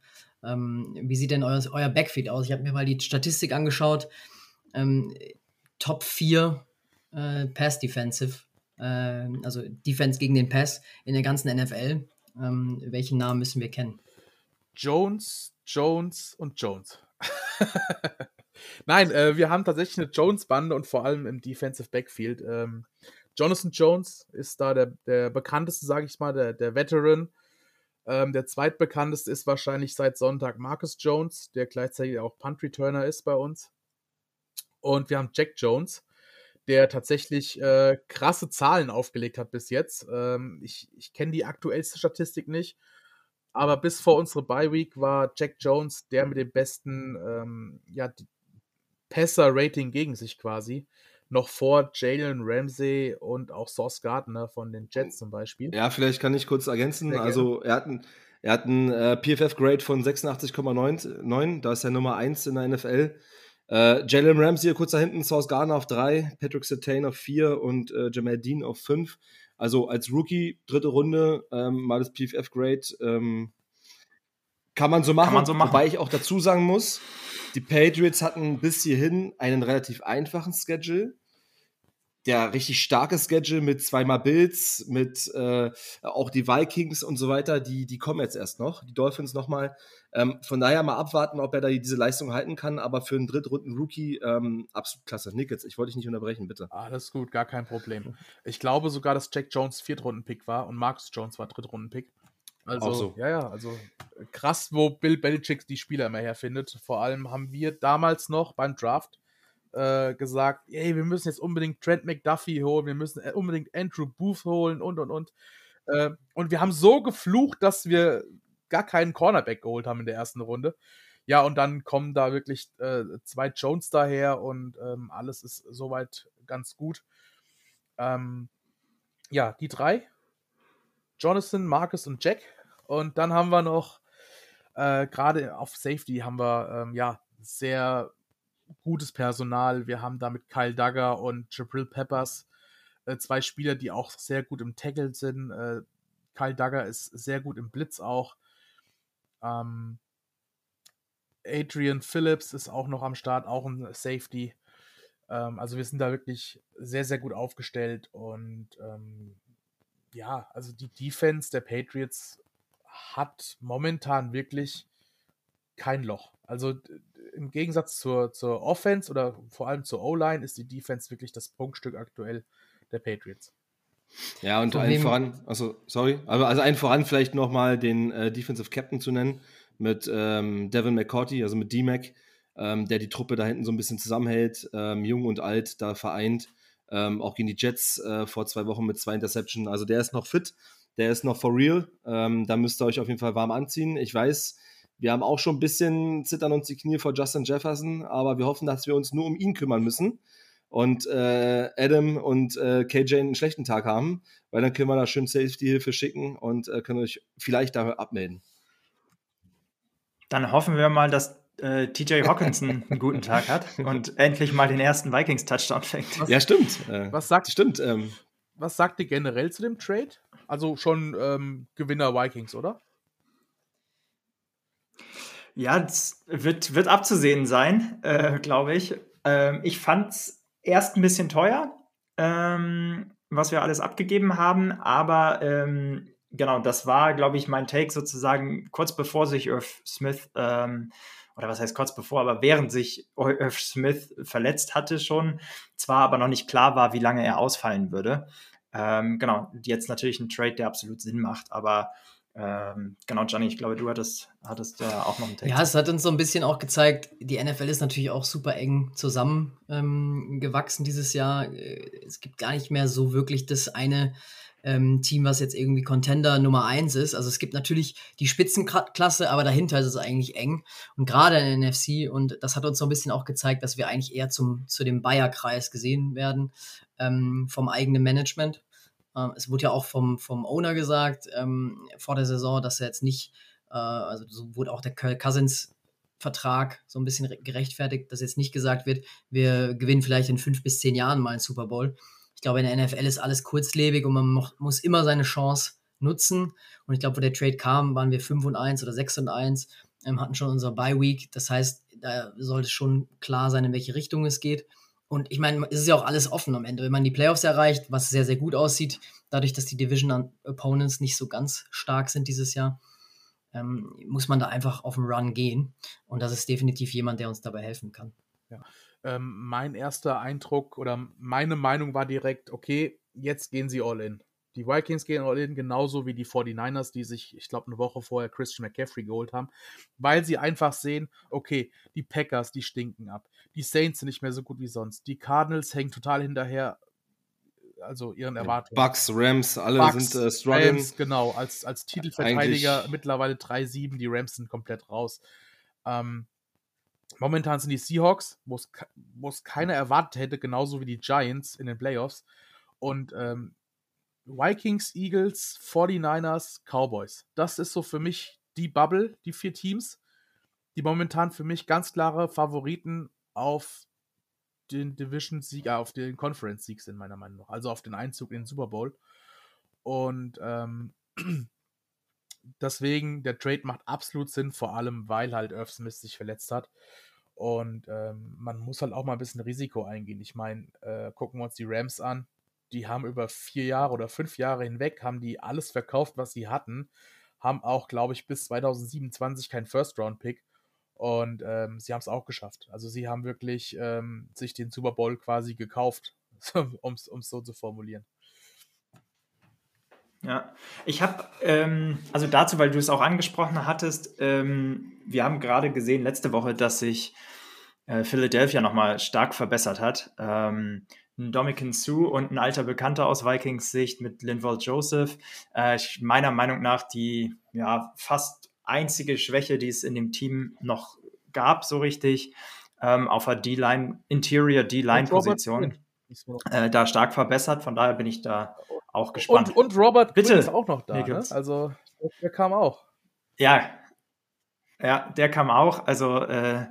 Ähm, wie sieht denn euer, euer Backfield aus? Ich habe mir mal die Statistik angeschaut. Ähm, Top 4 äh, Pass Defensive, äh, also Defense gegen den Pass in der ganzen NFL. Ähm, welchen Namen müssen wir kennen? Jones, Jones und Jones. Nein, äh, wir haben tatsächlich eine Jones-Bande und vor allem im Defensive Backfield. Ähm, Jonathan Jones ist da der, der bekannteste, sage ich mal, der, der Veteran. Ähm, der zweitbekannteste ist wahrscheinlich seit Sonntag Marcus Jones, der gleichzeitig auch Punt Returner ist bei uns. Und wir haben Jack Jones, der tatsächlich äh, krasse Zahlen aufgelegt hat bis jetzt. Ähm, ich ich kenne die aktuellste Statistik nicht, aber bis vor unsere Bye Week war Jack Jones der mit dem besten ähm, ja, Passer-Rating gegen sich quasi. Noch vor Jalen Ramsey und auch Sauce Gardner von den Jets zum Beispiel. Ja, vielleicht kann ich kurz ergänzen. Also er hat ein, er hat einen äh, PFF-Grade von 86,9, da ist er Nummer 1 in der NFL. Äh, Jalen Ramsey kurz da hinten, Sauce Gardner auf 3, Patrick Sertain auf 4 und äh, Jamal Dean auf 5. Also als Rookie, dritte Runde, ähm, mal das PFF-Grade. Ähm, kann man so machen, man so machen. wobei ich auch dazu sagen muss, die Patriots hatten bis hierhin einen relativ einfachen Schedule. Der richtig starke Schedule mit zweimal Bills, mit äh, auch die Vikings und so weiter, die, die kommen jetzt erst noch. Die Dolphins nochmal. Ähm, von daher mal abwarten, ob er da diese Leistung halten kann. Aber für einen Drittrunden-Rookie ähm, absolut klasse. Nickels, ich wollte dich nicht unterbrechen, bitte. Alles gut, gar kein Problem. Ich glaube sogar, dass Jack Jones Viertrunden-Pick war und Marcus Jones war Drittrunden-Pick. Also, so. ja, ja, also äh, krass, wo Bill Belichick die Spieler immer herfindet. Vor allem haben wir damals noch beim Draft äh, gesagt, ey, wir müssen jetzt unbedingt Trent McDuffie holen, wir müssen äh, unbedingt Andrew Booth holen und, und, und. Äh, und wir haben so geflucht, dass wir gar keinen Cornerback geholt haben in der ersten Runde. Ja, und dann kommen da wirklich äh, zwei Jones daher und ähm, alles ist soweit ganz gut. Ähm, ja, die drei, Jonathan, Marcus und Jack. Und dann haben wir noch, äh, gerade auf Safety haben wir ähm, ja sehr gutes Personal. Wir haben da mit Kyle Duggar und Jabril Peppers äh, zwei Spieler, die auch sehr gut im Tackle sind. Äh, Kyle Duggar ist sehr gut im Blitz auch. Ähm, Adrian Phillips ist auch noch am Start, auch ein Safety. Ähm, also wir sind da wirklich sehr, sehr gut aufgestellt und ähm, ja, also die Defense der Patriots hat momentan wirklich kein Loch. Also im Gegensatz zur, zur Offense oder vor allem zur O-Line ist die Defense wirklich das Prunkstück aktuell der Patriots. Ja, und allen voran, also sorry, aber also allen voran vielleicht nochmal den äh, Defensive Captain zu nennen, mit ähm, Devin McCourty, also mit D-Mac, ähm, der die Truppe da hinten so ein bisschen zusammenhält, ähm, jung und alt da vereint, ähm, auch gegen die Jets äh, vor zwei Wochen mit zwei Interceptions, also der ist noch fit, der ist noch for real, ähm, da müsst ihr euch auf jeden Fall warm anziehen. Ich weiß, wir haben auch schon ein bisschen zittern uns die Knie vor Justin Jefferson, aber wir hoffen, dass wir uns nur um ihn kümmern müssen und äh, Adam und äh, KJ einen schlechten Tag haben, weil dann können wir da schön Safety-Hilfe schicken und äh, können euch vielleicht da abmelden. Dann hoffen wir mal, dass äh, TJ Hawkinson einen guten Tag hat und endlich mal den ersten Vikings-Touchdown fängt. Ja, stimmt. Äh, Was sagt, stimmt. Ähm, was sagt ihr generell zu dem Trade? Also schon ähm, Gewinner Vikings, oder? Ja, das wird, wird abzusehen sein, äh, glaube ich. Ähm, ich fand es erst ein bisschen teuer, ähm, was wir alles abgegeben haben, aber ähm, genau, das war, glaube ich, mein Take sozusagen kurz bevor sich Irv Smith, ähm, oder was heißt kurz bevor, aber während sich Irv Smith verletzt hatte schon, zwar aber noch nicht klar war, wie lange er ausfallen würde. Ähm, genau, jetzt natürlich ein Trade, der absolut Sinn macht, aber ähm, genau, Johnny, ich glaube, du hattest, hattest da auch noch einen Take. Ja, es hat uns so ein bisschen auch gezeigt, die NFL ist natürlich auch super eng zusammengewachsen ähm, dieses Jahr. Äh, Es gibt gar nicht mehr so wirklich das eine ähm, Team, was jetzt irgendwie Contender Nummer eins ist. Also es gibt natürlich die Spitzenklasse, aber dahinter ist es eigentlich eng. Und gerade in der NFC, und das hat uns so ein bisschen auch gezeigt, dass wir eigentlich eher zum, zu dem Bayer-Kreis gesehen werden ähm, vom eigenen Management. Ähm, es wurde ja auch vom, vom Owner gesagt ähm, vor der Saison, dass er jetzt nicht äh, also so wurde auch der Cousins Vertrag so ein bisschen re- gerechtfertigt, dass jetzt nicht gesagt wird, wir gewinnen vielleicht in fünf bis zehn Jahren mal einen Super Bowl. Ich glaube, in der NFL ist alles kurzlebig und man muss immer seine Chance nutzen. Und ich glaube, wo der Trade kam, waren wir 5 und 1 oder 6 und 1, ähm, hatten schon unser Bye Week. Das heißt, da sollte schon klar sein, in welche Richtung es geht. Und ich meine, es ist ja auch alles offen am Ende. Wenn man die Playoffs erreicht, was sehr, sehr gut aussieht, dadurch, dass die Division Opponents nicht so ganz stark sind dieses Jahr, ähm, muss man da einfach auf den Run gehen. Und das ist definitiv jemand, der uns dabei helfen kann. Ähm, mein erster Eindruck oder meine Meinung war direkt, okay, jetzt gehen sie all in. Die Vikings gehen all in, genauso wie die 49ers, die sich, ich glaube, eine Woche vorher Christian McCaffrey geholt haben, weil sie einfach sehen, okay, die Packers, die stinken ab. Die Saints sind nicht mehr so gut wie sonst. Die Cardinals hängen total hinterher, also ihren Erwartungen. Bucks, Rams, alle Bucks, sind äh, struggling. Rams, genau, als, als Titelverteidiger mittlerweile 3-7, die Rams sind komplett raus. Ähm, momentan sind die Seahawks, wo es keiner erwartet hätte, genauso wie die Giants in den Playoffs. Und ähm, Vikings, Eagles, 49ers, Cowboys. Das ist so für mich die Bubble, die vier Teams, die momentan für mich ganz klare Favoriten auf den Division-Sieg, äh, auf den Conference-Sieg sind, meiner Meinung nach. Also auf den Einzug in den Super Bowl. Und ähm, deswegen, der Trade macht absolut Sinn, vor allem weil halt Irv Smith sich verletzt hat. Und ähm, man muss halt auch mal ein bisschen Risiko eingehen. Ich meine, äh, gucken wir uns die Rams an. Die haben über vier Jahre oder fünf Jahre hinweg, haben die alles verkauft, was sie hatten. Haben auch, glaube ich, bis 2027 keinen First-Round-Pick. Und ähm, sie haben es auch geschafft. Also sie haben wirklich ähm, sich den Super Bowl quasi gekauft, um es so zu formulieren. Ja, ich habe, ähm, also dazu, weil du es auch angesprochen hattest, ähm, wir haben gerade gesehen letzte Woche, dass sich äh, Philadelphia nochmal stark verbessert hat. Ähm, ein Dominican Sue und ein alter Bekannter aus Vikings Sicht mit Linval Joseph. Äh, meiner Meinung nach die ja, fast einzige Schwäche, die es in dem Team noch gab, so richtig, ähm, auf der D-Line, Interior D-Line-Position, äh, da stark verbessert. Von daher bin ich da auch gespannt. Und, und Robert Bitte. Quinn ist auch noch da. Ne? Also der kam auch. Ja, ja, der kam auch. Also äh,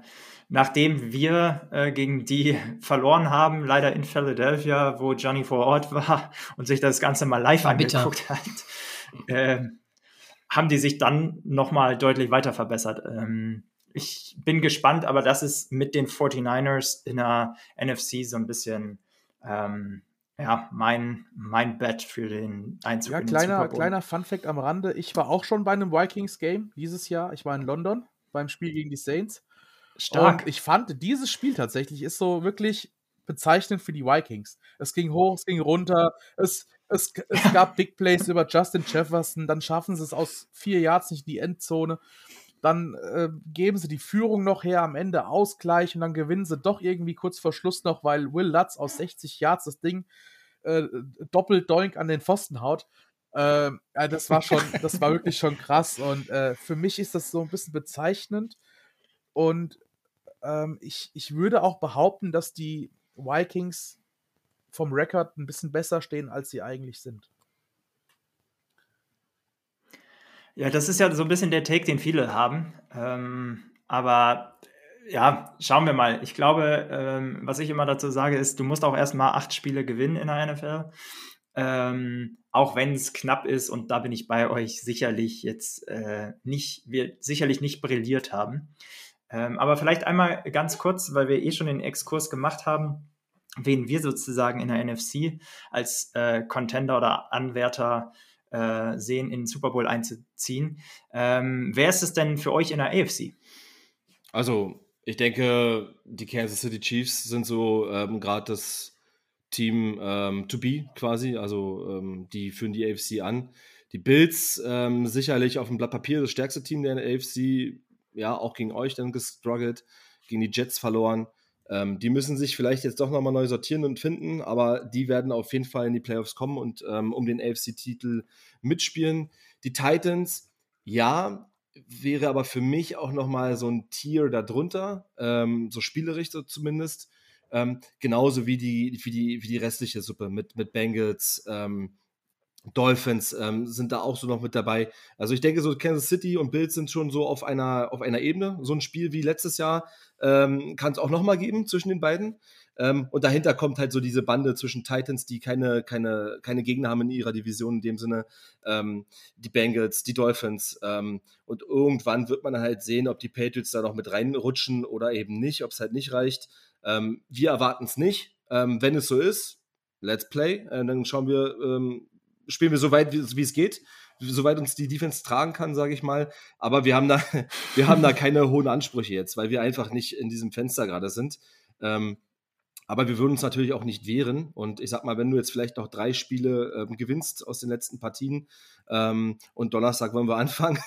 nachdem wir äh, gegen die verloren haben, leider in Philadelphia, wo Johnny vor Ort war und sich das Ganze mal live bitter. angeguckt hat, äh, haben die sich dann nochmal deutlich weiter verbessert. Ähm, ich bin gespannt, aber das ist mit den 49ers in der NFC so ein bisschen ähm, ja, mein, mein Bet für den Einzug Ja, in den kleiner, Super Bowl. kleiner Fun-Fact am Rande. Ich war auch schon bei einem Vikings-Game dieses Jahr. Ich war in London beim Spiel gegen die Saints. Stark. Und ich fand, dieses Spiel tatsächlich ist so wirklich bezeichnend für die Vikings. Es ging hoch, es ging runter, es, es, es gab Big Plays über Justin Jefferson, dann schaffen sie es aus vier Yards nicht in die Endzone. Dann äh, geben sie die Führung noch her, am Ende Ausgleich und dann gewinnen sie doch irgendwie kurz vor Schluss noch, weil Will Lutz aus 60 Yards das Ding äh, doppelt doink an den Pfosten haut. Äh, das war schon, das war wirklich schon krass und äh, für mich ist das so ein bisschen bezeichnend und ähm, ich, ich würde auch behaupten, dass die Vikings vom Rekord ein bisschen besser stehen, als sie eigentlich sind. Ja, das ist ja so ein bisschen der Take, den viele haben. Ähm, aber ja, schauen wir mal. Ich glaube, ähm, was ich immer dazu sage, ist, du musst auch erstmal acht Spiele gewinnen in der NFL. Ähm, auch wenn es knapp ist, und da bin ich bei euch sicherlich jetzt äh, nicht, wir sicherlich nicht brilliert haben. Ähm, aber vielleicht einmal ganz kurz, weil wir eh schon den Exkurs gemacht haben, wen wir sozusagen in der NFC als äh, Contender oder Anwärter äh, sehen, in den Super Bowl einzuziehen. Ähm, wer ist es denn für euch in der AFC? Also, ich denke, die Kansas City Chiefs sind so ähm, gerade das Team ähm, to be quasi. Also, ähm, die führen die AFC an. Die Bills ähm, sicherlich auf dem Blatt Papier das stärkste Team der AFC. Ja, auch gegen euch dann gestruggelt, gegen die Jets verloren. Ähm, die müssen sich vielleicht jetzt doch nochmal neu sortieren und finden, aber die werden auf jeden Fall in die Playoffs kommen und ähm, um den AFC-Titel mitspielen. Die Titans, ja, wäre aber für mich auch nochmal so ein Tier darunter, ähm, so spielerisch so zumindest. Ähm, genauso wie die, wie, die, wie die restliche Suppe mit, mit Bengals, ähm, Dolphins ähm, sind da auch so noch mit dabei. Also ich denke, so Kansas City und Bills sind schon so auf einer, auf einer Ebene. So ein Spiel wie letztes Jahr ähm, kann es auch nochmal geben zwischen den beiden. Ähm, und dahinter kommt halt so diese Bande zwischen Titans, die keine, keine, keine Gegner haben in ihrer Division, in dem Sinne ähm, die Bengals, die Dolphins. Ähm, und irgendwann wird man halt sehen, ob die Patriots da noch mit reinrutschen oder eben nicht, ob es halt nicht reicht. Ähm, wir erwarten es nicht. Wenn es so ist, let's play. Äh, dann schauen wir, ähm, spielen wir so weit, wie, es geht, soweit uns die Defense tragen kann, sage ich mal. Aber wir haben da, wir haben da keine hohen Ansprüche jetzt, weil wir einfach nicht in diesem Fenster gerade sind. Ähm, aber wir würden uns natürlich auch nicht wehren. Und ich sag mal, wenn du jetzt vielleicht noch drei Spiele ähm, gewinnst aus den letzten Partien ähm, und Donnerstag wollen wir anfangen,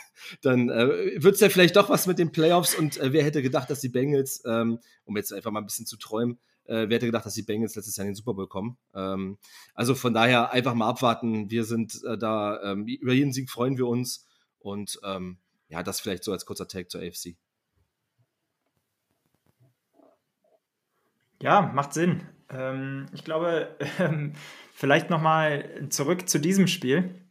dann äh, wird es ja vielleicht doch was mit den Playoffs. Und äh, wer hätte gedacht, dass die Bengals, ähm, um jetzt einfach mal ein bisschen zu träumen, äh, wer hätte gedacht, dass die Bengals letztes Jahr in den Super Bowl kommen? Ähm, also von daher einfach mal abwarten. Wir sind äh, da, ähm, über jeden Sieg freuen wir uns. Und ähm, ja, das vielleicht so als kurzer Take zur AFC. Ja, macht Sinn. Ähm, ich glaube, ähm, vielleicht nochmal zurück zu diesem Spiel.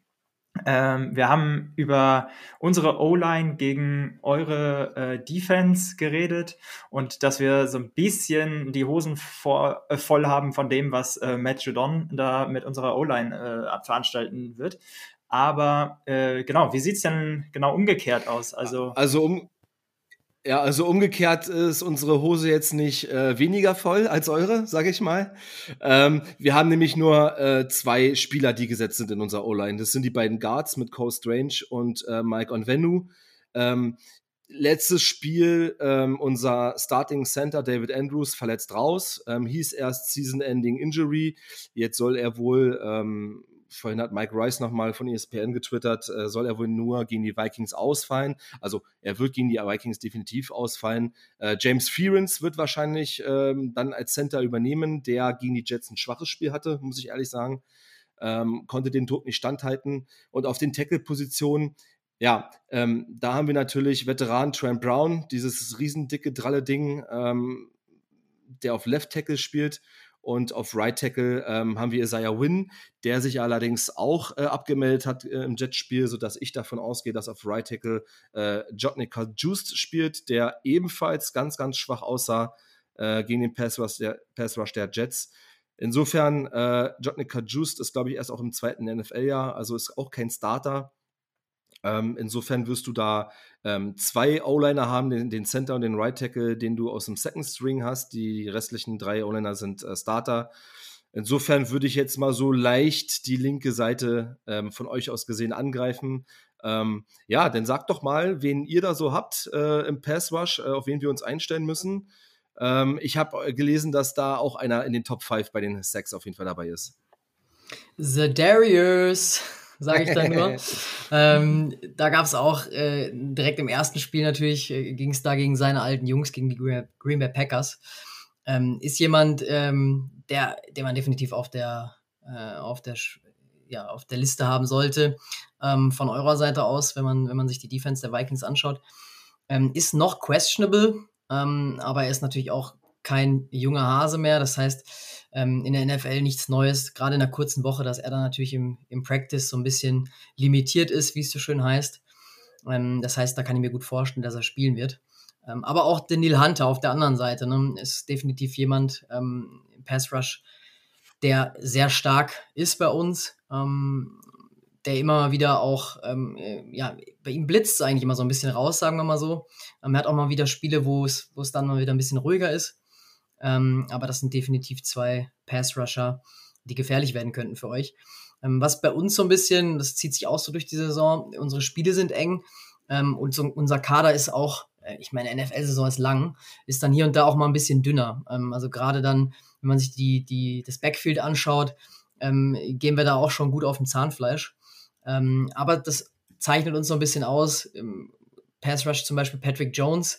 Ähm, wir haben über unsere O-Line gegen eure äh, Defense geredet und dass wir so ein bisschen die Hosen vor, äh, voll haben von dem, was äh, Matt Judon da mit unserer O-Line äh, veranstalten wird. Aber äh, genau, wie sieht es denn genau umgekehrt aus? Also, also um, ja, also umgekehrt ist unsere Hose jetzt nicht äh, weniger voll als eure, sage ich mal. Ähm, wir haben nämlich nur äh, zwei Spieler, die gesetzt sind in unserer O-Line. Das sind die beiden Guards mit Cole Strange und äh, Mike Onvenu. Ähm, letztes Spiel ähm, unser Starting Center David Andrews verletzt raus, ähm, hieß erst Season-Ending Injury. Jetzt soll er wohl ähm, vorhin hat Mike Rice nochmal von ESPN getwittert, äh, soll er wohl nur gegen die Vikings ausfallen. Also er wird gegen die Vikings definitiv ausfallen. Äh, James Fearens wird wahrscheinlich ähm, dann als Center übernehmen, der gegen die Jets ein schwaches Spiel hatte, muss ich ehrlich sagen. Ähm, konnte den Druck nicht standhalten. Und auf den Tackle-Positionen, ja, ähm, da haben wir natürlich Veteran Trent Brown, dieses riesendicke, dralle Ding, ähm, der auf Left Tackle spielt. Und auf Right Tackle ähm, haben wir Isaiah Wynn, der sich allerdings auch äh, abgemeldet hat äh, im Jetspiel, sodass ich davon ausgehe, dass auf Right Tackle äh, Jotnica Juiced spielt, der ebenfalls ganz, ganz schwach aussah äh, gegen den Pass Rush der, Pass Rush der Jets. Insofern, äh, Jotnica Juiced ist, glaube ich, erst auch im zweiten NFL-Jahr, also ist auch kein Starter. Ähm, insofern wirst du da ähm, zwei O-Liner haben, den, den, Center und den Right Tackle, den du aus dem Second String hast. Die restlichen drei O-Liner sind äh, Starter. Insofern würde ich jetzt mal so leicht die linke Seite ähm, von euch aus gesehen angreifen. Ähm, ja, dann sagt doch mal, wen ihr da so habt äh, im Pass Rush, äh, auf wen wir uns einstellen müssen. Ähm, ich habe äh, gelesen, dass da auch einer in den Top 5 bei den Sacks auf jeden Fall dabei ist. The Darius sage ich dann nur. ähm, da gab es auch äh, direkt im ersten Spiel natürlich, äh, ging es da gegen seine alten Jungs, gegen die Green Bay Packers. Ähm, ist jemand, ähm, der, den man definitiv auf der, äh, auf der, ja, auf der Liste haben sollte, ähm, von eurer Seite aus, wenn man, wenn man sich die Defense der Vikings anschaut. Ähm, ist noch questionable, ähm, aber er ist natürlich auch kein junger Hase mehr. Das heißt, ähm, in der NFL nichts Neues, gerade in einer kurzen Woche, dass er dann natürlich im, im Practice so ein bisschen limitiert ist, wie es so schön heißt. Ähm, das heißt, da kann ich mir gut vorstellen, dass er spielen wird. Ähm, aber auch Daniel Hunter auf der anderen Seite ne, ist definitiv jemand ähm, im Pass Rush, der sehr stark ist bei uns, ähm, der immer wieder auch, ähm, äh, ja, bei ihm blitzt es eigentlich immer so ein bisschen raus, sagen wir mal so. er hat auch mal wieder Spiele, wo es dann mal wieder ein bisschen ruhiger ist. Ähm, aber das sind definitiv zwei Pass-Rusher, die gefährlich werden könnten für euch. Ähm, was bei uns so ein bisschen, das zieht sich auch so durch die Saison, unsere Spiele sind eng ähm, und so, unser Kader ist auch, äh, ich meine, NFL-Saison ist lang, ist dann hier und da auch mal ein bisschen dünner. Ähm, also gerade dann, wenn man sich die, die, das Backfield anschaut, ähm, gehen wir da auch schon gut auf dem Zahnfleisch. Ähm, aber das zeichnet uns so ein bisschen aus. Pass Rush zum Beispiel Patrick Jones,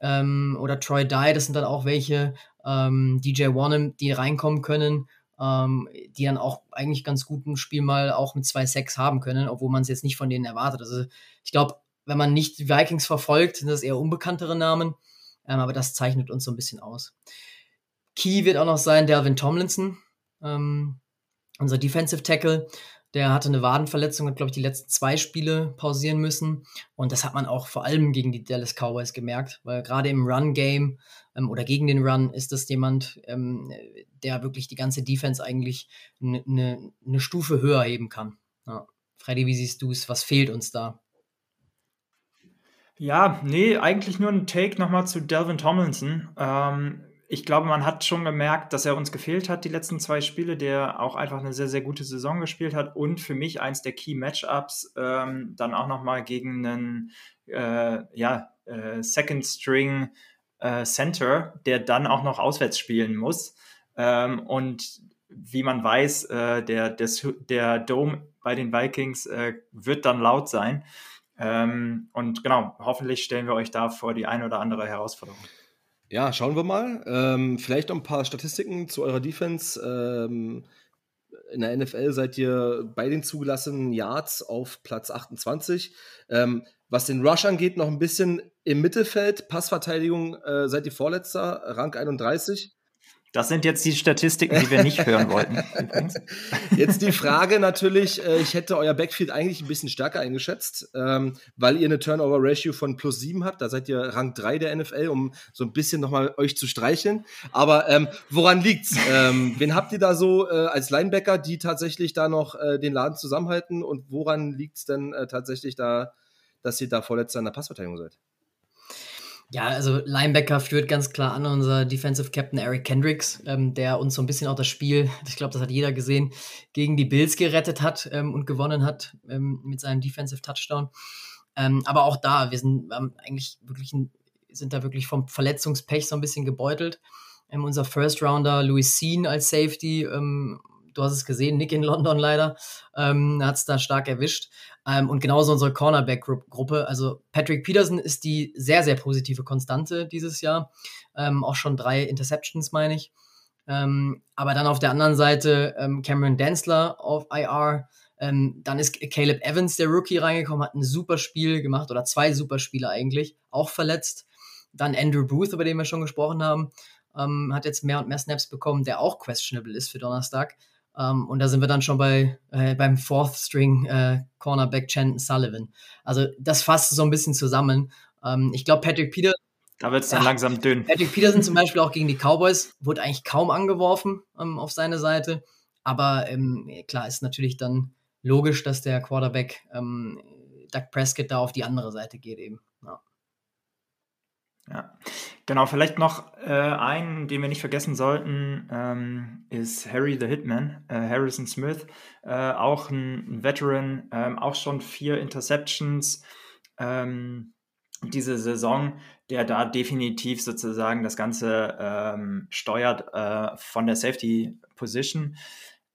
ähm, oder Troy Dye, das sind dann auch welche, ähm, DJ Warnham, die reinkommen können, ähm, die dann auch eigentlich ganz guten Spiel mal auch mit zwei Sacks haben können, obwohl man es jetzt nicht von denen erwartet. Also ich glaube, wenn man nicht Vikings verfolgt, sind das eher unbekanntere Namen, ähm, aber das zeichnet uns so ein bisschen aus. Key wird auch noch sein Delvin Tomlinson, ähm, unser Defensive Tackle. Der hatte eine Wadenverletzung, hat, glaube ich, die letzten zwei Spiele pausieren müssen. Und das hat man auch vor allem gegen die Dallas Cowboys gemerkt, weil gerade im Run-Game ähm, oder gegen den Run ist das jemand, ähm, der wirklich die ganze Defense eigentlich eine ne, ne Stufe höher heben kann. Ja. Freddy, wie siehst du es? Was fehlt uns da? Ja, nee, eigentlich nur ein Take nochmal zu Delvin Tomlinson. Ähm, ich glaube, man hat schon gemerkt, dass er uns gefehlt hat, die letzten zwei Spiele, der auch einfach eine sehr, sehr gute Saison gespielt hat und für mich eins der Key Matchups ähm, dann auch nochmal gegen einen äh, ja, äh, Second String äh, Center, der dann auch noch auswärts spielen muss. Ähm, und wie man weiß, äh, der, der, der Dome bei den Vikings äh, wird dann laut sein. Ähm, und genau, hoffentlich stellen wir euch da vor die eine oder andere Herausforderung. Ja, schauen wir mal. Ähm, vielleicht noch ein paar Statistiken zu eurer Defense. Ähm, in der NFL seid ihr bei den zugelassenen Yards auf Platz 28. Ähm, was den Rush angeht, noch ein bisschen im Mittelfeld. Passverteidigung äh, seid ihr Vorletzter, Rang 31. Das sind jetzt die Statistiken, die wir nicht hören wollten. Jetzt die Frage natürlich, äh, ich hätte euer Backfield eigentlich ein bisschen stärker eingeschätzt, ähm, weil ihr eine Turnover-Ratio von plus 7 habt. Da seid ihr Rang 3 der NFL, um so ein bisschen nochmal euch zu streicheln. Aber ähm, woran liegt's? Ähm, wen habt ihr da so äh, als Linebacker, die tatsächlich da noch äh, den Laden zusammenhalten? Und woran liegt's denn äh, tatsächlich da, dass ihr da vorletzter in der Passverteidigung seid? Ja, also Linebacker führt ganz klar an unser Defensive Captain Eric Kendricks, ähm, der uns so ein bisschen auch das Spiel, ich glaube, das hat jeder gesehen, gegen die Bills gerettet hat ähm, und gewonnen hat ähm, mit seinem Defensive Touchdown. Ähm, aber auch da, wir sind ähm, eigentlich wirklich, sind da wirklich vom Verletzungspech so ein bisschen gebeutelt. Ähm, unser First Rounder Louis Sean als Safety du hast es gesehen, Nick in London leider, ähm, hat es da stark erwischt. Ähm, und genauso unsere Cornerback-Gruppe. Also Patrick Peterson ist die sehr, sehr positive Konstante dieses Jahr. Ähm, auch schon drei Interceptions, meine ich. Ähm, aber dann auf der anderen Seite ähm, Cameron Densler auf IR. Ähm, dann ist Caleb Evans, der Rookie, reingekommen, hat ein super Spiel gemacht oder zwei super Spiele eigentlich, auch verletzt. Dann Andrew Booth, über den wir schon gesprochen haben, ähm, hat jetzt mehr und mehr Snaps bekommen, der auch questionable ist für Donnerstag. Um, ähm, und da sind wir dann schon bei, äh, beim Fourth String äh, Cornerback Chandon Sullivan. Also das fasst so ein bisschen zusammen. Um, ähm, ich glaube, Patrick Peter. Da wird es dann ja, langsam dünn. Patrick Peterson zum Beispiel auch gegen die Cowboys wurde eigentlich kaum angeworfen ähm, auf seine Seite. Aber klar ist natürlich dann logisch, dass der Quarterback Doug Prescott da auf die andere Seite geht eben. Ja. Genau. Vielleicht noch äh, einen, den wir nicht vergessen sollten, ähm, ist Harry the Hitman, äh, Harrison Smith, äh, auch ein Veteran, ähm, auch schon vier Interceptions ähm, diese Saison, der da definitiv sozusagen das Ganze ähm, steuert äh, von der Safety Position.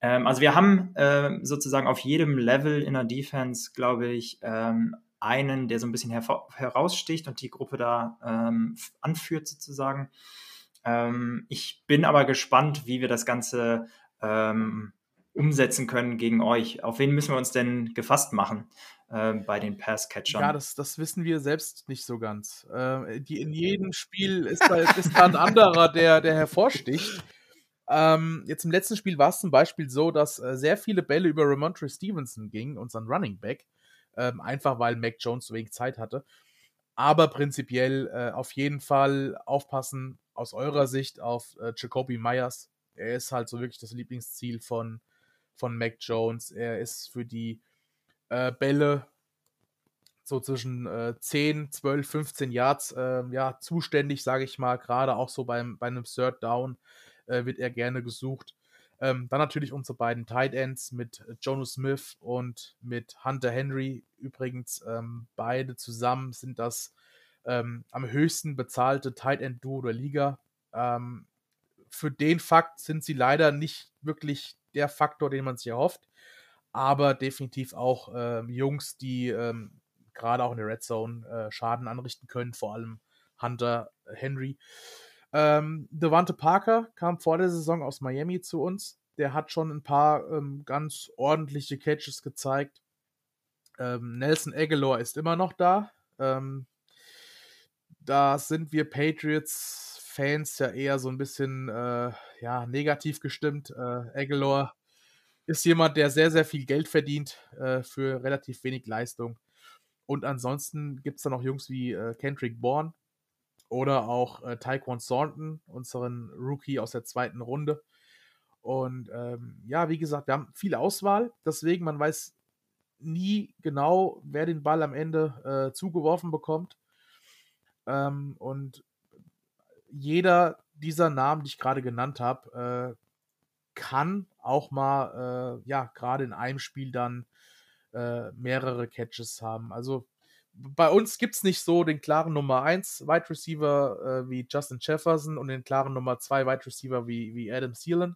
Ähm, also wir haben äh, sozusagen auf jedem Level in der Defense, glaube ich, ähm, einen, der so ein bisschen heraussticht und die Gruppe da ähm, anführt sozusagen. Ähm, ich bin aber gespannt, wie wir das Ganze ähm, umsetzen können gegen euch. Auf wen müssen wir uns denn gefasst machen äh, bei den Passcatchern? Ja, das, das wissen wir selbst nicht so ganz. Äh, die, in jedem Spiel ist da, ist da ein anderer, der, der hervorsticht. Ähm, jetzt im letzten Spiel war es zum Beispiel so, dass äh, sehr viele Bälle über Ramontre Stevenson gingen, unseren Running Back ähm, einfach weil Mac Jones so wenig Zeit hatte. Aber prinzipiell äh, auf jeden Fall aufpassen aus eurer Sicht auf äh, Jacoby Myers. Er ist halt so wirklich das Lieblingsziel von, von Mac Jones. Er ist für die äh, Bälle so zwischen äh, 10, 12, 15 Yards äh, ja, zuständig, sage ich mal. Gerade auch so beim, bei einem Third Down äh, wird er gerne gesucht. Ähm, dann natürlich unsere beiden Tight Ends mit Jonas Smith und mit Hunter Henry. Übrigens, ähm, beide zusammen sind das ähm, am höchsten bezahlte Tight End Duo der Liga. Ähm, für den Fakt sind sie leider nicht wirklich der Faktor, den man sich erhofft, aber definitiv auch äh, Jungs, die ähm, gerade auch in der Red Zone äh, Schaden anrichten können, vor allem Hunter Henry. Ähm, Devante Parker kam vor der Saison aus Miami zu uns. Der hat schon ein paar ähm, ganz ordentliche Catches gezeigt. Ähm, Nelson Aguilar ist immer noch da. Ähm, da sind wir Patriots-Fans ja eher so ein bisschen äh, ja, negativ gestimmt. Äh, Aguilar ist jemand, der sehr, sehr viel Geld verdient äh, für relativ wenig Leistung. Und ansonsten gibt es da noch Jungs wie äh, Kendrick Bourne, oder auch äh, Taekwon Thornton, unseren Rookie aus der zweiten Runde. Und ähm, ja, wie gesagt, wir haben viel Auswahl, deswegen man weiß nie genau, wer den Ball am Ende äh, zugeworfen bekommt. Ähm, und jeder dieser Namen, die ich gerade genannt habe, äh, kann auch mal, äh, ja, gerade in einem Spiel dann äh, mehrere Catches haben. Also bei uns gibt es nicht so den klaren Nummer 1 Wide Receiver äh, wie Justin Jefferson und den klaren Nummer 2 Wide Receiver wie, wie Adam Thielen,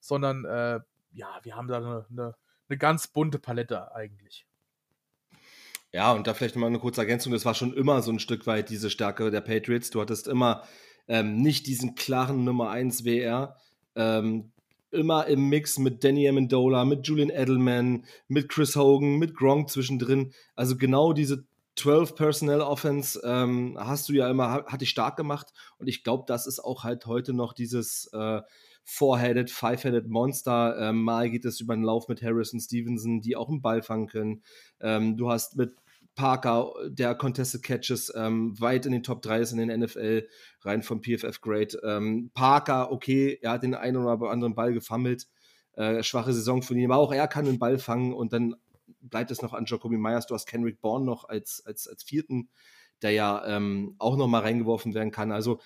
sondern äh, ja, wir haben da eine, eine, eine ganz bunte Palette eigentlich. Ja, und da vielleicht nochmal eine kurze Ergänzung. Das war schon immer so ein Stück weit diese Stärke der Patriots. Du hattest immer ähm, nicht diesen klaren Nummer 1 WR. Ähm, immer im Mix mit Danny Amendola, mit Julian Edelman, mit Chris Hogan, mit Gronk zwischendrin. Also genau diese 12 Personnel Offense ähm, hast du ja immer, hat dich stark gemacht. Und ich glaube, das ist auch halt heute noch dieses äh, Four-Headed, Five-Headed Monster. Ähm, mal geht es über den Lauf mit Harrison Stevenson, die auch einen Ball fangen können. Ähm, du hast mit Parker, der Contested Catches ähm, weit in den Top 3 ist in den NFL, rein vom PFF Grade. Ähm, Parker, okay, er hat den einen oder anderen Ball gefummelt. Äh, schwache Saison von ihm, aber auch er kann den Ball fangen und dann bleibt es noch an Jacoby Myers. Du hast Kendrick Bourne noch als, als, als vierten, der ja ähm, auch noch mal reingeworfen werden kann. Also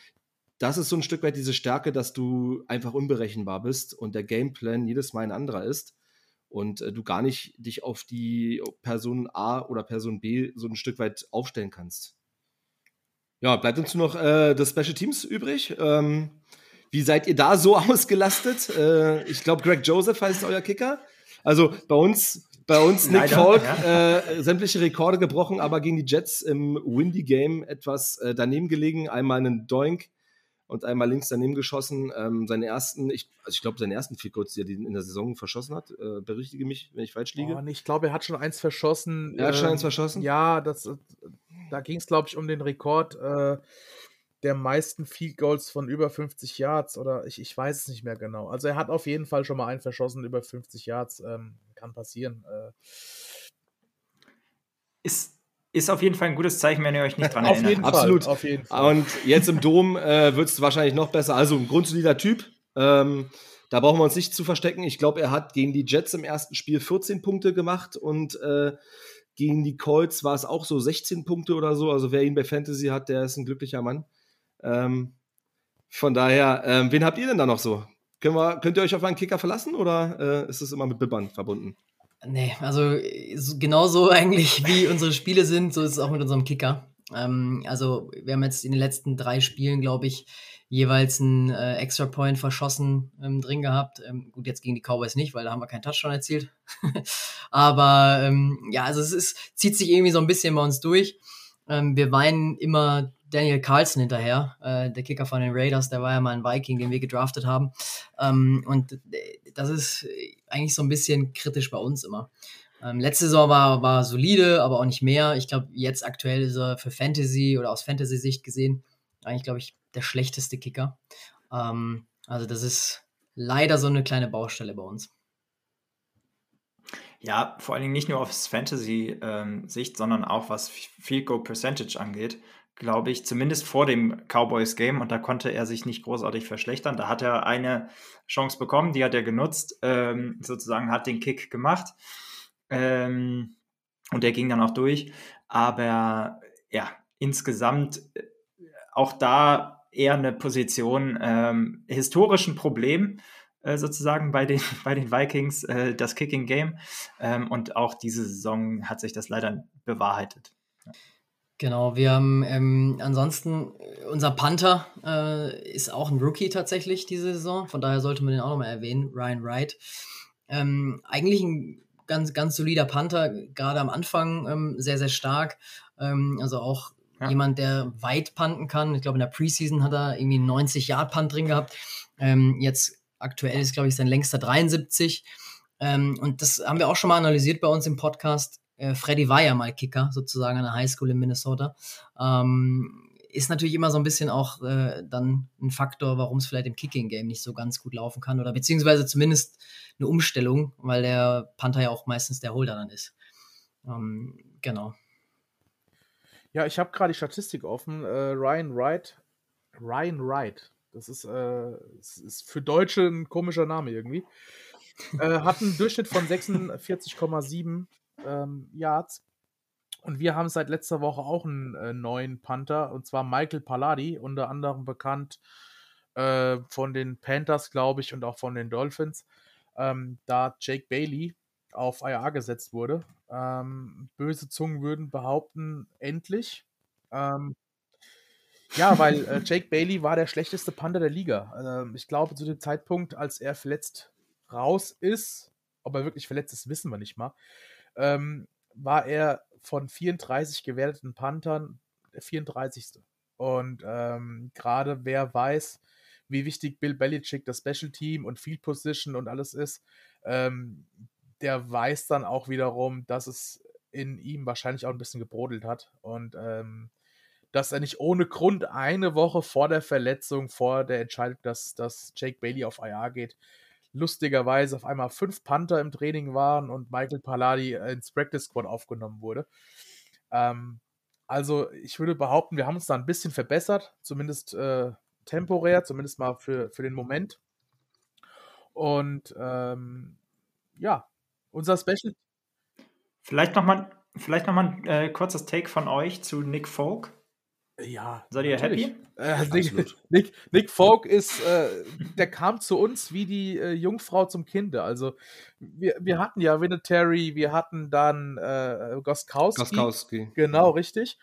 das ist so ein Stück weit diese Stärke, dass du einfach unberechenbar bist und der Gameplan jedes Mal ein anderer ist und äh, du gar nicht dich auf die Person A oder Person B so ein Stück weit aufstellen kannst. Ja, bleibt uns nur noch äh, das Special Teams übrig. Ähm, wie seid ihr da so ausgelastet? Äh, ich glaube, Greg Joseph heißt euer Kicker. Also bei uns, bei uns Nick Leider, Falk, ja. äh, sämtliche Rekorde gebrochen, aber gegen die Jets im Windy Game etwas äh, daneben gelegen. Einmal einen Doink und einmal links daneben geschossen. Ähm, seinen ersten, ich, also ich glaube, seinen ersten vier Codes, die er in der Saison verschossen hat. Äh, berichtige mich, wenn ich falsch liege. Oh, ich glaube, er hat schon eins verschossen. Er hat schon eins ähm, verschossen? Ja, das, da ging es, glaube ich, um den Rekord äh, der meisten Field Goals von über 50 Yards oder ich, ich weiß es nicht mehr genau. Also er hat auf jeden Fall schon mal einen verschossen über 50 Yards. Ähm, kann passieren. Äh, ist ist auf jeden Fall ein gutes Zeichen, wenn ihr euch nicht dran auf erinnert. Jeden Absolut. Fall, auf jeden Fall. Und jetzt im Dom äh, wird es wahrscheinlich noch besser. Also ein grundsolider Typ. Ähm, da brauchen wir uns nicht zu verstecken. Ich glaube, er hat gegen die Jets im ersten Spiel 14 Punkte gemacht und äh, gegen die Colts war es auch so 16 Punkte oder so. Also wer ihn bei Fantasy hat, der ist ein glücklicher Mann. Ähm, von daher, ähm, wen habt ihr denn da noch so? Wir, könnt ihr euch auf einen Kicker verlassen oder äh, ist es immer mit Bibbern verbunden? Nee, also genauso eigentlich wie unsere Spiele sind, so ist es auch mit unserem Kicker. Ähm, also wir haben jetzt in den letzten drei Spielen, glaube ich, jeweils einen äh, Extra Point verschossen ähm, drin gehabt. Ähm, gut, jetzt gegen die Cowboys nicht, weil da haben wir keinen Touchdown erzielt. Aber ähm, ja, also es ist, zieht sich irgendwie so ein bisschen bei uns durch. Ähm, wir weinen immer Daniel Carlson hinterher, äh, der Kicker von den Raiders, der war ja mal ein Viking, den wir gedraftet haben. Ähm, und das ist eigentlich so ein bisschen kritisch bei uns immer. Ähm, letzte Saison war, war solide, aber auch nicht mehr. Ich glaube, jetzt aktuell ist er für Fantasy oder aus Fantasy-Sicht gesehen eigentlich, glaube ich, der schlechteste Kicker. Ähm, also das ist leider so eine kleine Baustelle bei uns. Ja, vor allen Dingen nicht nur aus Fantasy-Sicht, ähm, sondern auch was Field Goal Percentage angeht glaube ich, zumindest vor dem Cowboys-Game und da konnte er sich nicht großartig verschlechtern. Da hat er eine Chance bekommen, die hat er genutzt, ähm, sozusagen hat den Kick gemacht ähm, und der ging dann auch durch. Aber ja, insgesamt äh, auch da eher eine Position ähm, historischen Problem äh, sozusagen bei den, bei den Vikings, äh, das Kicking Game. Ähm, und auch diese Saison hat sich das leider bewahrheitet. Genau, wir haben ähm, ansonsten, äh, unser Panther äh, ist auch ein Rookie tatsächlich diese Saison, von daher sollte man den auch nochmal erwähnen, Ryan Wright. Ähm, eigentlich ein ganz, ganz solider Panther, gerade am Anfang ähm, sehr, sehr stark. Ähm, also auch ja. jemand, der weit panten kann. Ich glaube, in der Preseason hat er irgendwie 90 Yard Punt drin gehabt. Ähm, jetzt aktuell ist, glaube ich, sein längster 73. Ähm, und das haben wir auch schon mal analysiert bei uns im Podcast äh, Freddy war ja mal Kicker, sozusagen an der Highschool in Minnesota. Ähm, ist natürlich immer so ein bisschen auch äh, dann ein Faktor, warum es vielleicht im Kicking-Game nicht so ganz gut laufen kann oder beziehungsweise zumindest eine Umstellung, weil der Panther ja auch meistens der Holder dann ist. Ähm, genau. Ja, ich habe gerade die Statistik offen. Äh, Ryan Wright. Ryan Wright. Das ist, äh, das ist für Deutsche ein komischer Name irgendwie. äh, hat einen Durchschnitt von 46,7 ähm, Yards. Und wir haben seit letzter Woche auch einen äh, neuen Panther, und zwar Michael Palladi, unter anderem bekannt äh, von den Panthers, glaube ich, und auch von den Dolphins, ähm, da Jake Bailey auf IR gesetzt wurde. Ähm, böse Zungen würden behaupten, endlich. Ähm, ja, weil äh, Jake Bailey war der schlechteste Panther der Liga. Ähm, ich glaube, zu dem Zeitpunkt, als er verletzt raus ist, ob er wirklich verletzt ist, wissen wir nicht mal, ähm, war er von 34 gewerteten Panthern der 34. Und ähm, gerade wer weiß, wie wichtig Bill Belichick das Special Team und Field Position und alles ist, ähm, der weiß dann auch wiederum, dass es in ihm wahrscheinlich auch ein bisschen gebrodelt hat. Und ähm, dass er nicht ohne Grund eine Woche vor der Verletzung, vor der Entscheidung, dass, dass Jake Bailey auf IR geht, lustigerweise auf einmal fünf Panther im Training waren und Michael Palladi ins Practice Squad aufgenommen wurde. Ähm, also ich würde behaupten, wir haben uns da ein bisschen verbessert, zumindest äh, temporär, zumindest mal für, für den Moment. Und ähm, ja, unser Special. Vielleicht nochmal noch ein äh, kurzes Take von euch zu Nick Folk. Ja. Seid ihr natürlich. happy? Äh, Nick, Nick, Nick Folk ist, äh, der kam zu uns wie die äh, Jungfrau zum Kinde. Also wir, wir hatten ja Winnetary, wir hatten dann äh, Goskowski. Goskowski. Genau, richtig.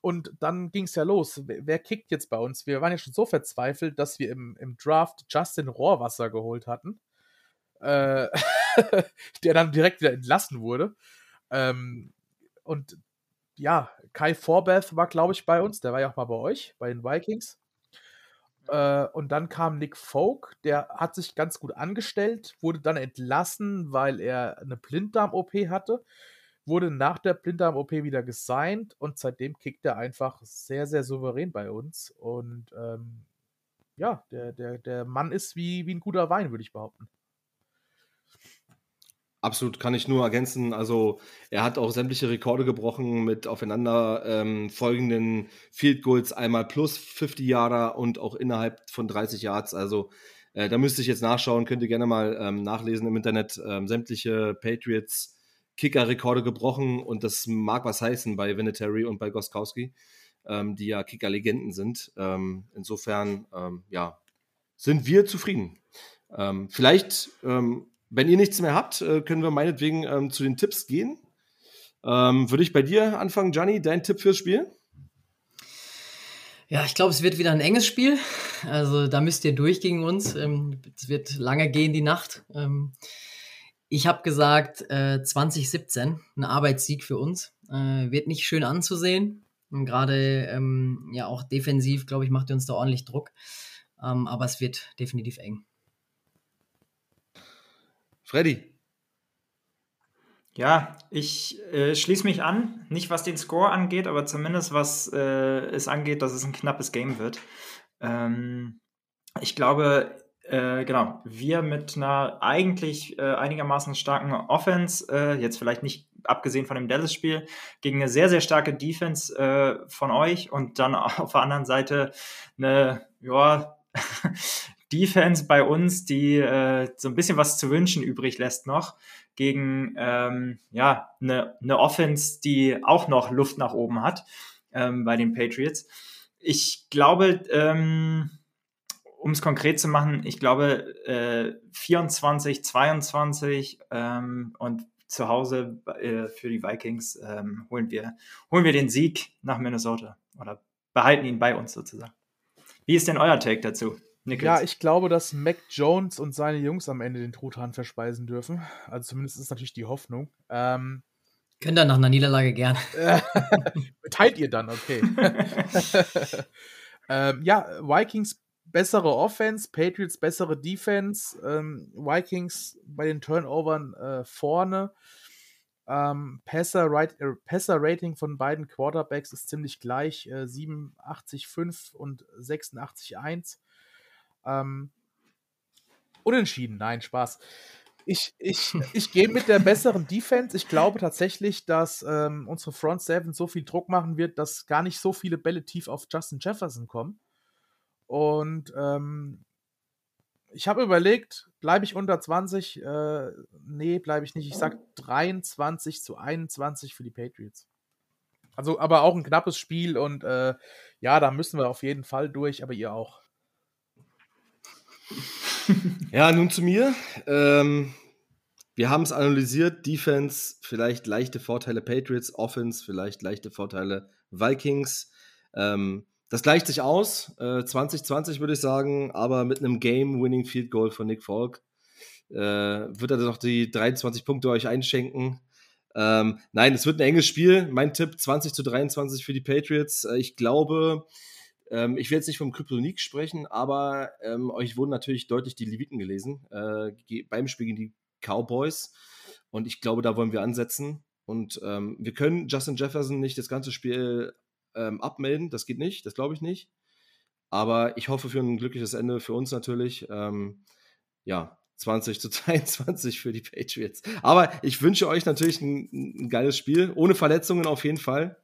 Und dann ging es ja los. Wer, wer, kickt jetzt bei uns? Wir waren ja schon so verzweifelt, dass wir im, im Draft Justin Rohrwasser geholt hatten. Äh, der dann direkt wieder entlassen wurde. Ähm, und ja, Kai Forbath war, glaube ich, bei uns. Der war ja auch mal bei euch, bei den Vikings. Äh, und dann kam Nick Folk, der hat sich ganz gut angestellt, wurde dann entlassen, weil er eine Blinddarm-OP hatte, wurde nach der Blinddarm-OP wieder gesigned und seitdem kickt er einfach sehr, sehr souverän bei uns. Und ähm, ja, der, der, der Mann ist wie, wie ein guter Wein, würde ich behaupten. Absolut, kann ich nur ergänzen. Also er hat auch sämtliche Rekorde gebrochen mit aufeinander ähm, folgenden Field Goals, einmal plus 50 Yarder und auch innerhalb von 30 Yards. Also äh, da müsste ich jetzt nachschauen, könnt ihr gerne mal ähm, nachlesen im Internet. Ähm, sämtliche Patriots Kicker-Rekorde gebrochen und das mag was heißen bei Vinatieri und bei Goskowski, ähm, die ja Kicker-Legenden sind. Ähm, insofern, ähm, ja, sind wir zufrieden. vielleicht wenn ihr nichts mehr habt, äh, können wir meinetwegen ähm, zu den Tipps gehen. Ähm, Würde ich bei dir anfangen, Gianni, dein Tipp fürs Spiel? Ja, ich glaube, es wird wieder ein enges Spiel. Also da müsst ihr durch gegen uns. Ähm, es wird lange gehen, die Nacht. Ähm, ich habe gesagt, äh, 2017, ein Arbeitssieg für uns. Äh, wird nicht schön anzusehen. Gerade ähm, ja auch defensiv, glaube ich, macht ihr uns da ordentlich Druck. Aber es wird definitiv eng. Freddy. Ja, ich äh, schließe mich an, nicht was den Score angeht, aber zumindest was äh, es angeht, dass es ein knappes Game wird. Ähm, ich glaube, äh, genau, wir mit einer eigentlich äh, einigermaßen starken Offense, äh, jetzt vielleicht nicht abgesehen von dem Dallas-Spiel, gegen eine sehr, sehr starke Defense äh, von euch und dann auf der anderen Seite eine, ja, Defense bei uns, die äh, so ein bisschen was zu wünschen übrig lässt noch, gegen ähm, ja, eine, eine Offense, die auch noch Luft nach oben hat ähm, bei den Patriots. Ich glaube, ähm, um es konkret zu machen, ich glaube äh, 24, 22 ähm, und zu Hause äh, für die Vikings ähm, holen, wir, holen wir den Sieg nach Minnesota oder behalten ihn bei uns sozusagen. Wie ist denn euer Take dazu? Nickels. Ja, ich glaube, dass Mac Jones und seine Jungs am Ende den Truthahn verspeisen dürfen. Also zumindest ist natürlich die Hoffnung. Ähm, Könnt ihr nach einer Niederlage gern. teilt ihr dann, okay. ähm, ja, Vikings bessere Offense, Patriots bessere Defense, ähm, Vikings bei den Turnovern äh, vorne. Ähm, Passer, right, äh, Passer von beiden Quarterbacks ist ziemlich gleich, äh, 87,5 und 86,1. Ähm, unentschieden, nein, Spaß. Ich, ich, ich gehe mit der besseren Defense. Ich glaube tatsächlich, dass ähm, unsere Front Seven so viel Druck machen wird, dass gar nicht so viele Bälle tief auf Justin Jefferson kommen. Und ähm, ich habe überlegt, bleibe ich unter 20? Äh, nee, bleibe ich nicht. Ich sage 23 zu 21 für die Patriots. Also, aber auch ein knappes Spiel und äh, ja, da müssen wir auf jeden Fall durch, aber ihr auch. Ja, nun zu mir. Ähm, wir haben es analysiert. Defense, vielleicht leichte Vorteile Patriots, Offense, vielleicht leichte Vorteile Vikings. Ähm, das gleicht sich aus, äh, 2020 würde ich sagen, aber mit einem Game-Winning Field Goal von Nick Falk äh, wird er doch die 23 Punkte euch einschenken. Ähm, nein, es wird ein enges Spiel. Mein Tipp 20 zu 23 für die Patriots. Äh, ich glaube, ähm, ich will jetzt nicht vom Kryptonik sprechen, aber ähm, euch wurden natürlich deutlich die Leviten gelesen äh, beim Spiel gegen die Cowboys. Und ich glaube, da wollen wir ansetzen. Und ähm, wir können Justin Jefferson nicht das ganze Spiel ähm, abmelden. Das geht nicht, das glaube ich nicht. Aber ich hoffe für ein glückliches Ende für uns natürlich. Ähm, ja, 20 zu 22 für die Patriots. Aber ich wünsche euch natürlich ein, ein geiles Spiel, ohne Verletzungen auf jeden Fall.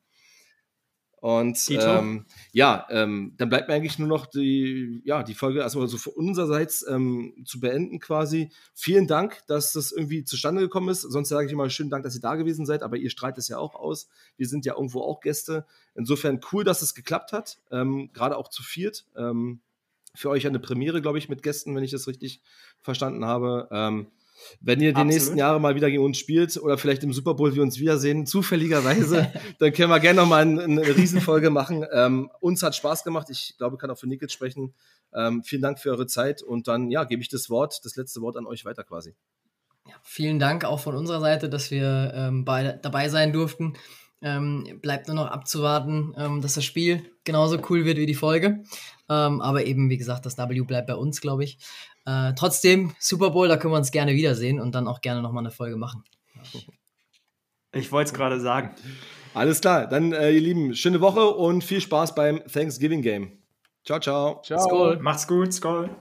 Und ähm, ja, ähm, dann bleibt mir eigentlich nur noch die, ja, die Folge, also, also von unsererseits ähm, zu beenden quasi. Vielen Dank, dass das irgendwie zustande gekommen ist. Sonst sage ich immer schönen Dank, dass ihr da gewesen seid, aber ihr strahlt es ja auch aus. Wir sind ja irgendwo auch Gäste. Insofern cool, dass es geklappt hat, ähm, gerade auch zu viert. Ähm, für euch eine Premiere, glaube ich, mit Gästen, wenn ich das richtig verstanden habe. Wenn ihr die Absolut. nächsten Jahre mal wieder gegen uns spielt oder vielleicht im Super Bowl wir uns wiedersehen, zufälligerweise, dann können wir gerne nochmal eine, eine Riesenfolge machen. Ähm, uns hat Spaß gemacht. Ich glaube, kann auch für Nickels sprechen. Ähm, vielen Dank für eure Zeit und dann ja, gebe ich das Wort, das letzte Wort an euch weiter quasi. Ja, vielen Dank auch von unserer Seite, dass wir ähm, bei, dabei sein durften. Ähm, bleibt nur noch abzuwarten, ähm, dass das Spiel genauso cool wird wie die Folge. Ähm, aber eben, wie gesagt, das W bleibt bei uns, glaube ich. Äh, trotzdem, Super Bowl, da können wir uns gerne wiedersehen und dann auch gerne nochmal eine Folge machen. Ich wollte es gerade sagen. Alles klar, dann äh, ihr Lieben, schöne Woche und viel Spaß beim Thanksgiving Game. Ciao, ciao. Ciao. Skol. Macht's gut, Skol.